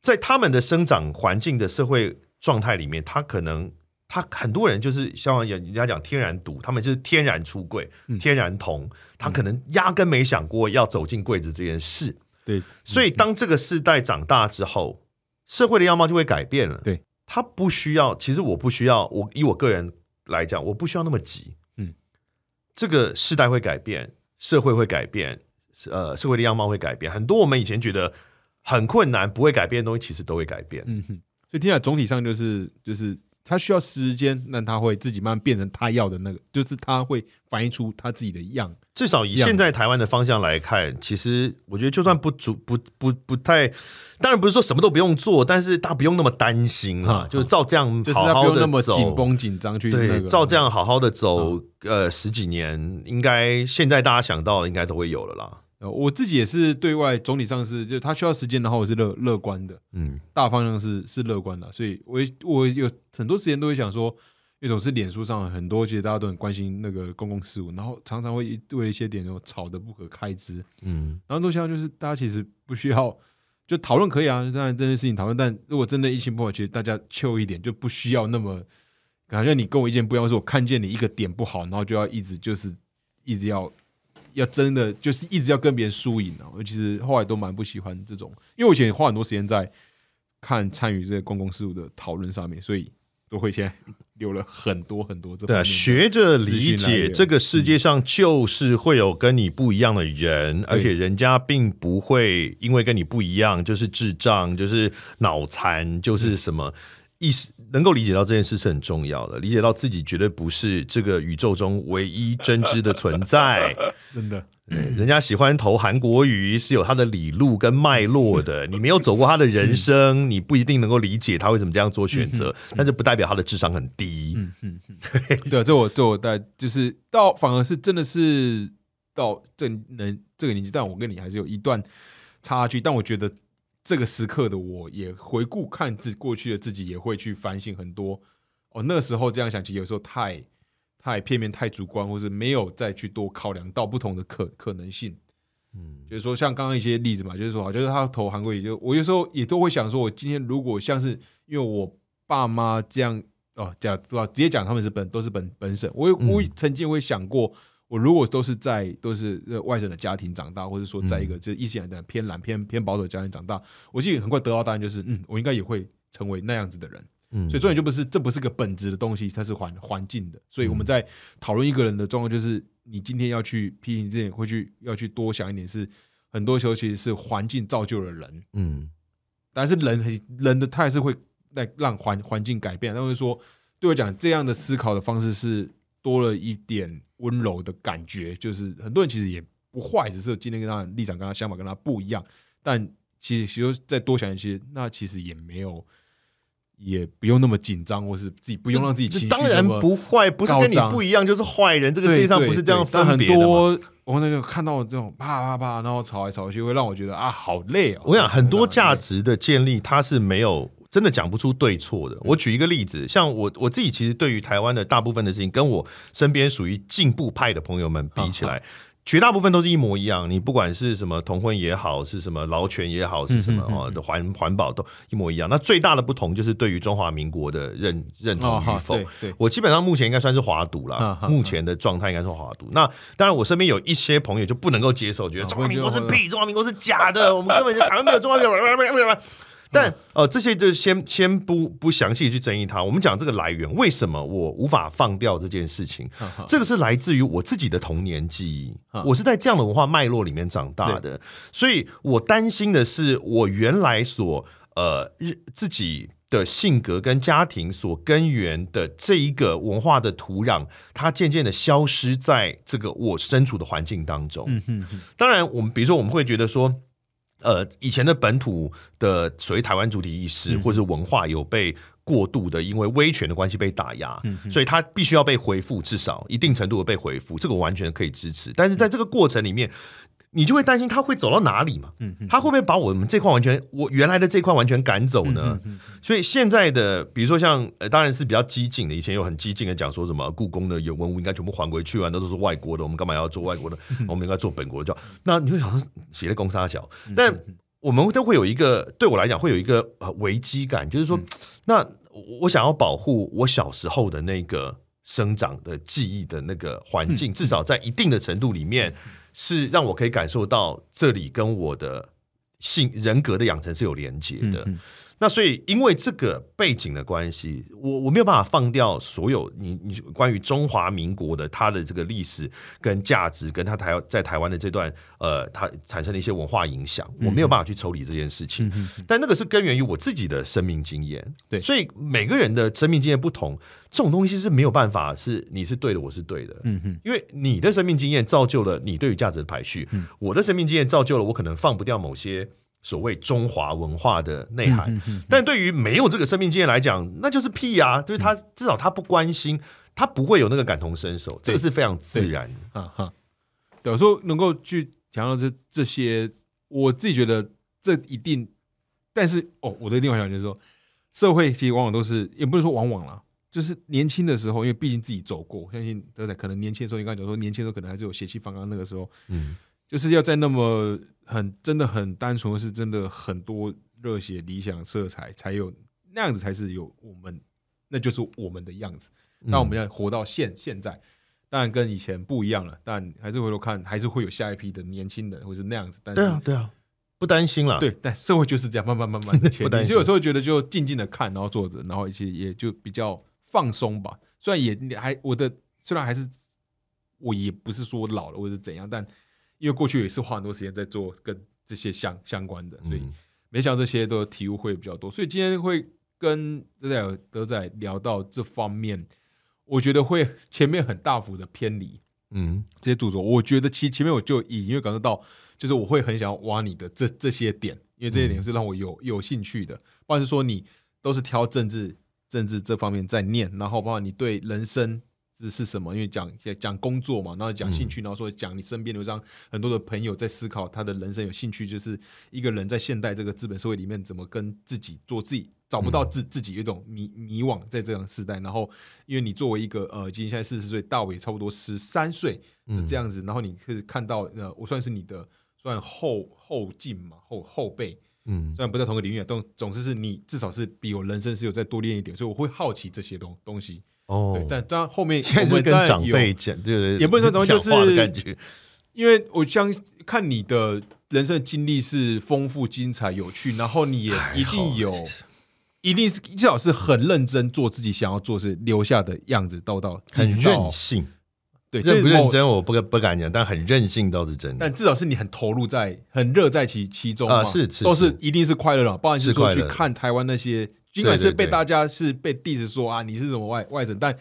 在他们的生长环境的社会状态里面，他可能。他很多人就是像人家讲天然毒，他们就是天然出柜、嗯。天然同，他可能压根没想过要走进柜子这件事。对，所以当这个世代长大之后，社会的样貌就会改变了。对，他不需要，其实我不需要，我以我个人来讲，我不需要那么急。嗯，这个世代会改变，社会会改变，呃，社会的样貌会改变。很多我们以前觉得很困难、不会改变的东西，其实都会改变。嗯哼，所以听起来总体上就是就是他需要时间，那他会自己慢慢变成他要的那个，就是他会反映出他自己的样。至少以现在台湾的方向来看，其实我觉得就算不足不不不太，当然不是说什么都不用做，但是大家不用那么担心啊，哈就是照这样好好的不用那么走。紧绷紧张去那照这样好好的走，呃，十几年，应该现在大家想到的应该都会有了啦。呃，我自己也是对外总体上是，就他需要时间，然后我是乐乐观的，嗯。大方向是是乐观的，所以我我有很多时间都会想说，因为总是脸书上很多，其实大家都很关心那个公共事务，然后常常会为一些点就吵得不可开交，嗯然后都希望就是大家其实不需要就讨论可以啊，当然这件事情讨论，但如果真的疫情不好，其实大家 chill 一点，就不需要那么感觉你跟我意见不一样，是我看见你一个点不好，然后就要一直就是一直要要真的就是一直要跟别人输赢啊。我其实后来都蛮不喜欢这种，因为我以前花很多时间在看参与这个公共事务的讨论上面，所以都会现在留了很多很多这对学着理解这个世界上就是会有跟你不一样的人，而且人家并不会因为跟你不一样就是智障，就是脑残，就是什么。意识能够理解到这件事是很重要的，理解到自己绝对不是这个宇宙中唯一真知的存在。真的人家喜欢投韩国瑜是有他的理路跟脉络的，你没有走过他的人生，你不一定能够理解他为什么这样做选择，但是不代表他的智商很低。嗯嗯嗯，对啊，这我这我带就是到反而是真的是到这能这个年纪，但我跟你还是有一段差距。但我觉得这个时刻的我也回顾看自过去的自己，也会去反省很多。哦，那时候这样想，其实有时候太太片面、太主观，或是没有再去多考量到不同的可可能性。嗯就是说，像刚刚一些例子嘛，就是说，好就是他投韩国也，就我有时候也都会想说，我今天如果像是因为我爸妈这样哦，讲不知道直接讲他们是本都是本本省，我有我嗯曾经会想过，我如果都是在都是呃外省的家庭长大，或者说在一嗯个这一些人的偏蓝偏偏保守的家庭长大，我其实很快得到答案就是，嗯，我应该也会成为那样子的人。嗯所以重点就不是这不是个本质的东西，它是环环境的。所以我嗯们在讨论一个人的状况，就是你今天要去批评之前，会去要去多想一点是，很多时候其实是环境造就了人，嗯但是人很人的他还是会来让环环境改变。但是说对我讲，这样的思考的方式是多了一点温柔的感觉，就是很多人其实也不坏，只是今天跟他的立场跟他想法跟他不一样，但其实其实再多想一些，那其实也没有。也不用那么紧张，或是自己不用让自己情绪当然不坏，不是跟你不一样就是坏人，这个世界上不是这样分别的很。多我那就看到这种啪啪啪，然后吵来吵去，会让我觉得啊，好累哦。我想很多价值，值的建立，它是没有真的讲不出对错的。我举一个例子，像我我自己其实对于台湾的大部分的事情，跟我身边属于进步派的朋友们比起来，绝大部分都是一模一样。你不管是什么同婚也好，是什么劳权也好，是什么哦的环环保都一模一样。那最大的不同就是对于中华民国的认认同与否。我基本上目前应该算是华独了，目前的状态应该是华独。那当然，我身边有一些朋友就不能够接受，觉得中华民国是屁，中华民国是假的，我们根本就台湾没有中华民国。但呃，这些就先先不不详细去争议它。我们讲这个来源，为什么我无法放掉这件事情？这个是来自于我自己的童年记忆。我是在这样的文化脉络里面长大的，所以我担心的是，我原来所呃自己的性格跟家庭所根源的这一个文化的土壤，它渐渐的消失在这个我身处的环境当中。当然，我们比如说，我们会觉得说。呃，以前的本土的所谓台湾主体意识或者文化有被过度的因为威权的关系被打压，所以它必须要被回复，至少一定程度的被回复，这个我完全可以支持。但是在这个过程里面。你就会担心他会走到哪里嘛？嗯，他会不会把我们这块完全我原来的这块完全赶走呢？所以现在的比如说像呃，当然是比较激进的，以前有很激进的讲说什么故宫的有文物应该全部还回去啊，那都是外国的，我们干嘛要做外国的？我们应该做本国的。那你会想说写的公沙小，但我们都会有一个对我来讲会有一个呃危机感，就是说，那我想要保护我小时候的那个生长的记忆的那个环境，至少在一定的程度里面。是让我可以感受到这里跟我的性人格的养成是有连接的。那所以，因为这个背景的关系，我我没有办法放掉所有你你关于中华民国的它的这个历史跟价值，跟它台在台湾的这段呃，它产生的一些文化影响，我没有办法去抽离这件事情。但那个是根源于我自己的生命经验。对，所以每个人的生命经验不同，这种东西是没有办法是你是对的，我是对的。嗯哼，因为你的生命经验造就了你对于价值的排序，我的生命经验造就了我可能放不掉某些。所谓中华文化的内涵，但对于没有这个生命经验来讲，那就是屁啊！就是他至少他不关心，他不会有那个感同身受，这个是非常自然的。啊哈，有时候能够去强调这这些，我自己觉得这一定，但是哦，我的另外想就是说，社会其实往往都是，也不是说往往了，就是年轻的时候，因为毕竟自己走过，相信德仔可能年轻的时候，你刚才讲说年轻的时候可能还是有血气方刚，那个时候，嗯。就是要在那么很真的很单纯，是真的很多热血理想色彩，才有那样子才是有我们，那就是我们的样子。那我们要活到现现在，当然跟以前不一样了，但还是回头看，还是会有下一批的年轻人，或是那样子。对啊，对啊，不担心了。对，但社会就是这样，慢慢慢慢的 前进。所以有时候觉得就静静的看，然后坐着，然后一些也就比较放松吧。虽然也还我的虽然还是我也不是说老了或者怎样，但。因为过去也是花很多时间在做跟这些相相关的，所以没想到这些都体悟会比较多。所以今天会跟德仔德仔聊到这方面，我觉得会前面很大幅的偏离。嗯，这些著作，我觉得其前面我就已经感受到，就是我会很想要挖你的这这些点，因为这些点是让我有有兴趣的。不管是说你都是挑政治政治这方面在念，然后包括你对人生。是是什么？因为讲讲工作嘛，然后讲兴趣，然后说讲你身边有这样很多的朋友在思考他的人生有兴趣，就是一个人在现代这个资本社会里面怎么跟自己做自己找不到自自己有一种迷迷惘在这样时代。然后因为你作为一个呃，今年现在四十岁，大伟差不多十三岁这样子，然后你可以看到呃，我算是你的算后后进嘛，后后辈，嗯，虽然不在同个领域，但总之是你至少是比我人生是有再多练一点，所以我会好奇这些东东西。哦，对，但当然后面我们跟长辈讲，对，也不能说长辈就是感觉，因为我相看你的人生经历是丰富、精彩、有趣，然后你也一定有，一定是至少是很认真做自己想要做事留下的样子，到到很任性，对，认不认真我不不敢讲，但很任性倒是真的，但至少是你很投入在、很热在其其中啊，是都是一定是快乐了，不管是说去看台湾那些。尽管是被大家是被 diss 说啊，你是什么外外省，但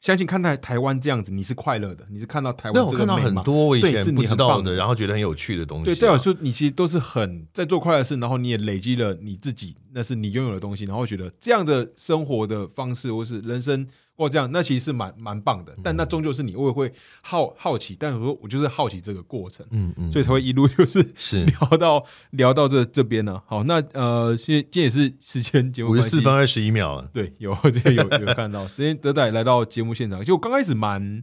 相信看待台湾这样子，你是快乐的，你是看到台湾这个美很多我以前不知道的，然后觉得很有趣的东西。对，代表说你其实都是很在做快乐事，然后你也累积了你自己，那是你拥有的东西，然后觉得这样的生活的方式或是人生。或这样，那其实是蛮蛮棒的，但那终究是你，我也会好好奇，但我说我就是好奇这个过程，嗯嗯，所以才会一路就是。是。聊到聊到这这边呢。好，那呃，现今天也是时间节目五十四分二十一秒了，对，有 这有有看到，今天德仔来到节目现场，就刚开始蛮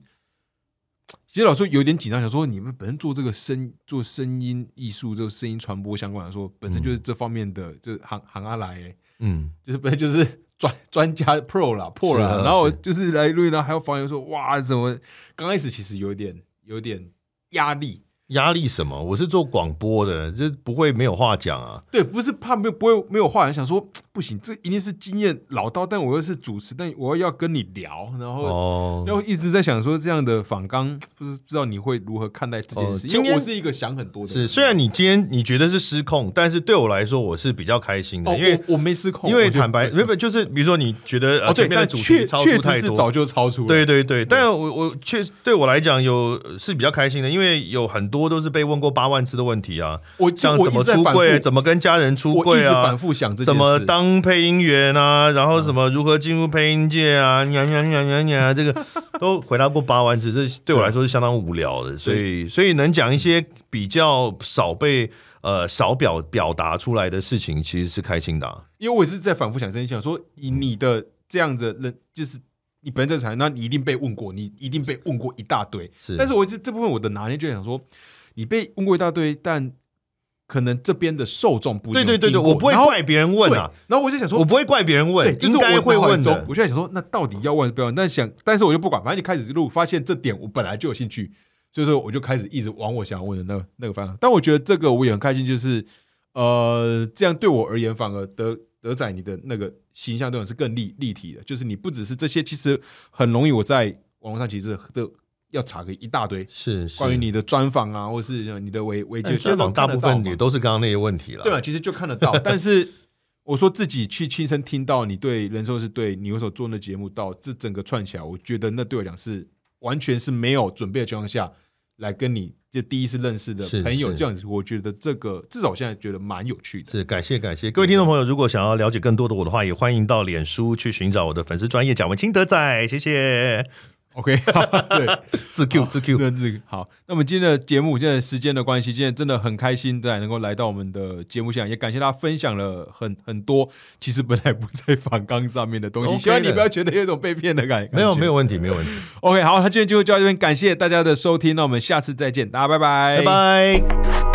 其实老师有点紧张，想说你们本身做这个声做声音艺术，这个声音传播相关来说，本身就是这方面的，就是行行阿来、欸，嗯，就是本来就是专 专家 pro 啦 pro 啦，是啊然后就是来录音，然后还有访友说哇，怎么刚开始其实有点有点压力，压力什么？我是做广播的，就不会没有话讲啊。对，不是怕没有不会没有话，想说不行，这一定是经验老道，但我又是主持，但我又要跟你聊，然后。哦，然后一直在想说，这样的访纲不是不知道你会如何看待这件事，因哦今天为我是一个想很多的人。是虽然你今天你觉得是失控，但是对我来说我是比较开心的，哦，因为我我没失控，因为坦白，不原本就是比如说你觉得呃哦对，但确确实是早就超出了，对对对，但我我确对我来讲有是比较开心的，因为有很多都是被问过八万次的问题啊，我像怎么出柜，怎么跟家人出柜啊反，复想这件怎么当配音员啊，然后什么如何进入配音界啊，呀呀呀呀呀，这个都回答过八万次，这对我来说是相当无聊的，所以所以能讲一些比较少被呃少表表达出来的事情，其实是开心的啊、因为我也是在反复想这件事，想说以你的这样子人，就是你本身这个产业，那你一定被问过，你一定被问过一大堆。是，但是我这这部分我的拿捏就想说，你被问过一大堆，但可能这边的受众不一样对对对对，我不会怪别人问啊，然后我就想说，我不会怪别人，问，就是应该我会问的。我就在想说，那到底要问不要问？但想，但是我就不管，反正你开始录，发现这点我本来就有兴趣，所以说我就开始一直往我想要问的那个那个方向。但我觉得这个我也很开心，就是呃，这样对我而言，反而德德仔你的那个形象对我是更立立体的，就是你不只是这些，其实很容易我在网络上其实都要查个一大堆。是是关于你的专访啊，或是你的维维基哎专访大部分也都是刚刚那些问题了，对啊，其实就看得到。但是我说自己去亲身听到你对人寿是对你有所做那节目到这整个串起来，我觉得那对我讲是完全是没有准备的情况下来跟你就第一次认识的朋友这样子，我觉得这个至少我现在觉得蛮有趣的。是感谢感谢各位听众朋友，如果想要了解更多的我的话，也欢迎到脸书去寻找我的粉丝专业蒋文清德仔，谢谢。OK，好对，自 Q 自 Q，对自 Q 好。那么今天的节目，现在时间的关系，今天真的很开心，在能够来到我们的节目现场，也感谢大家分享了很很多其实本来不在反纲上面的东西。希望你不要觉得有一种被骗的感觉。没有没有问题没有问题，OK，好，那今天就就到这边，感谢大家的收听，那我们下次再见，大家拜拜，拜拜。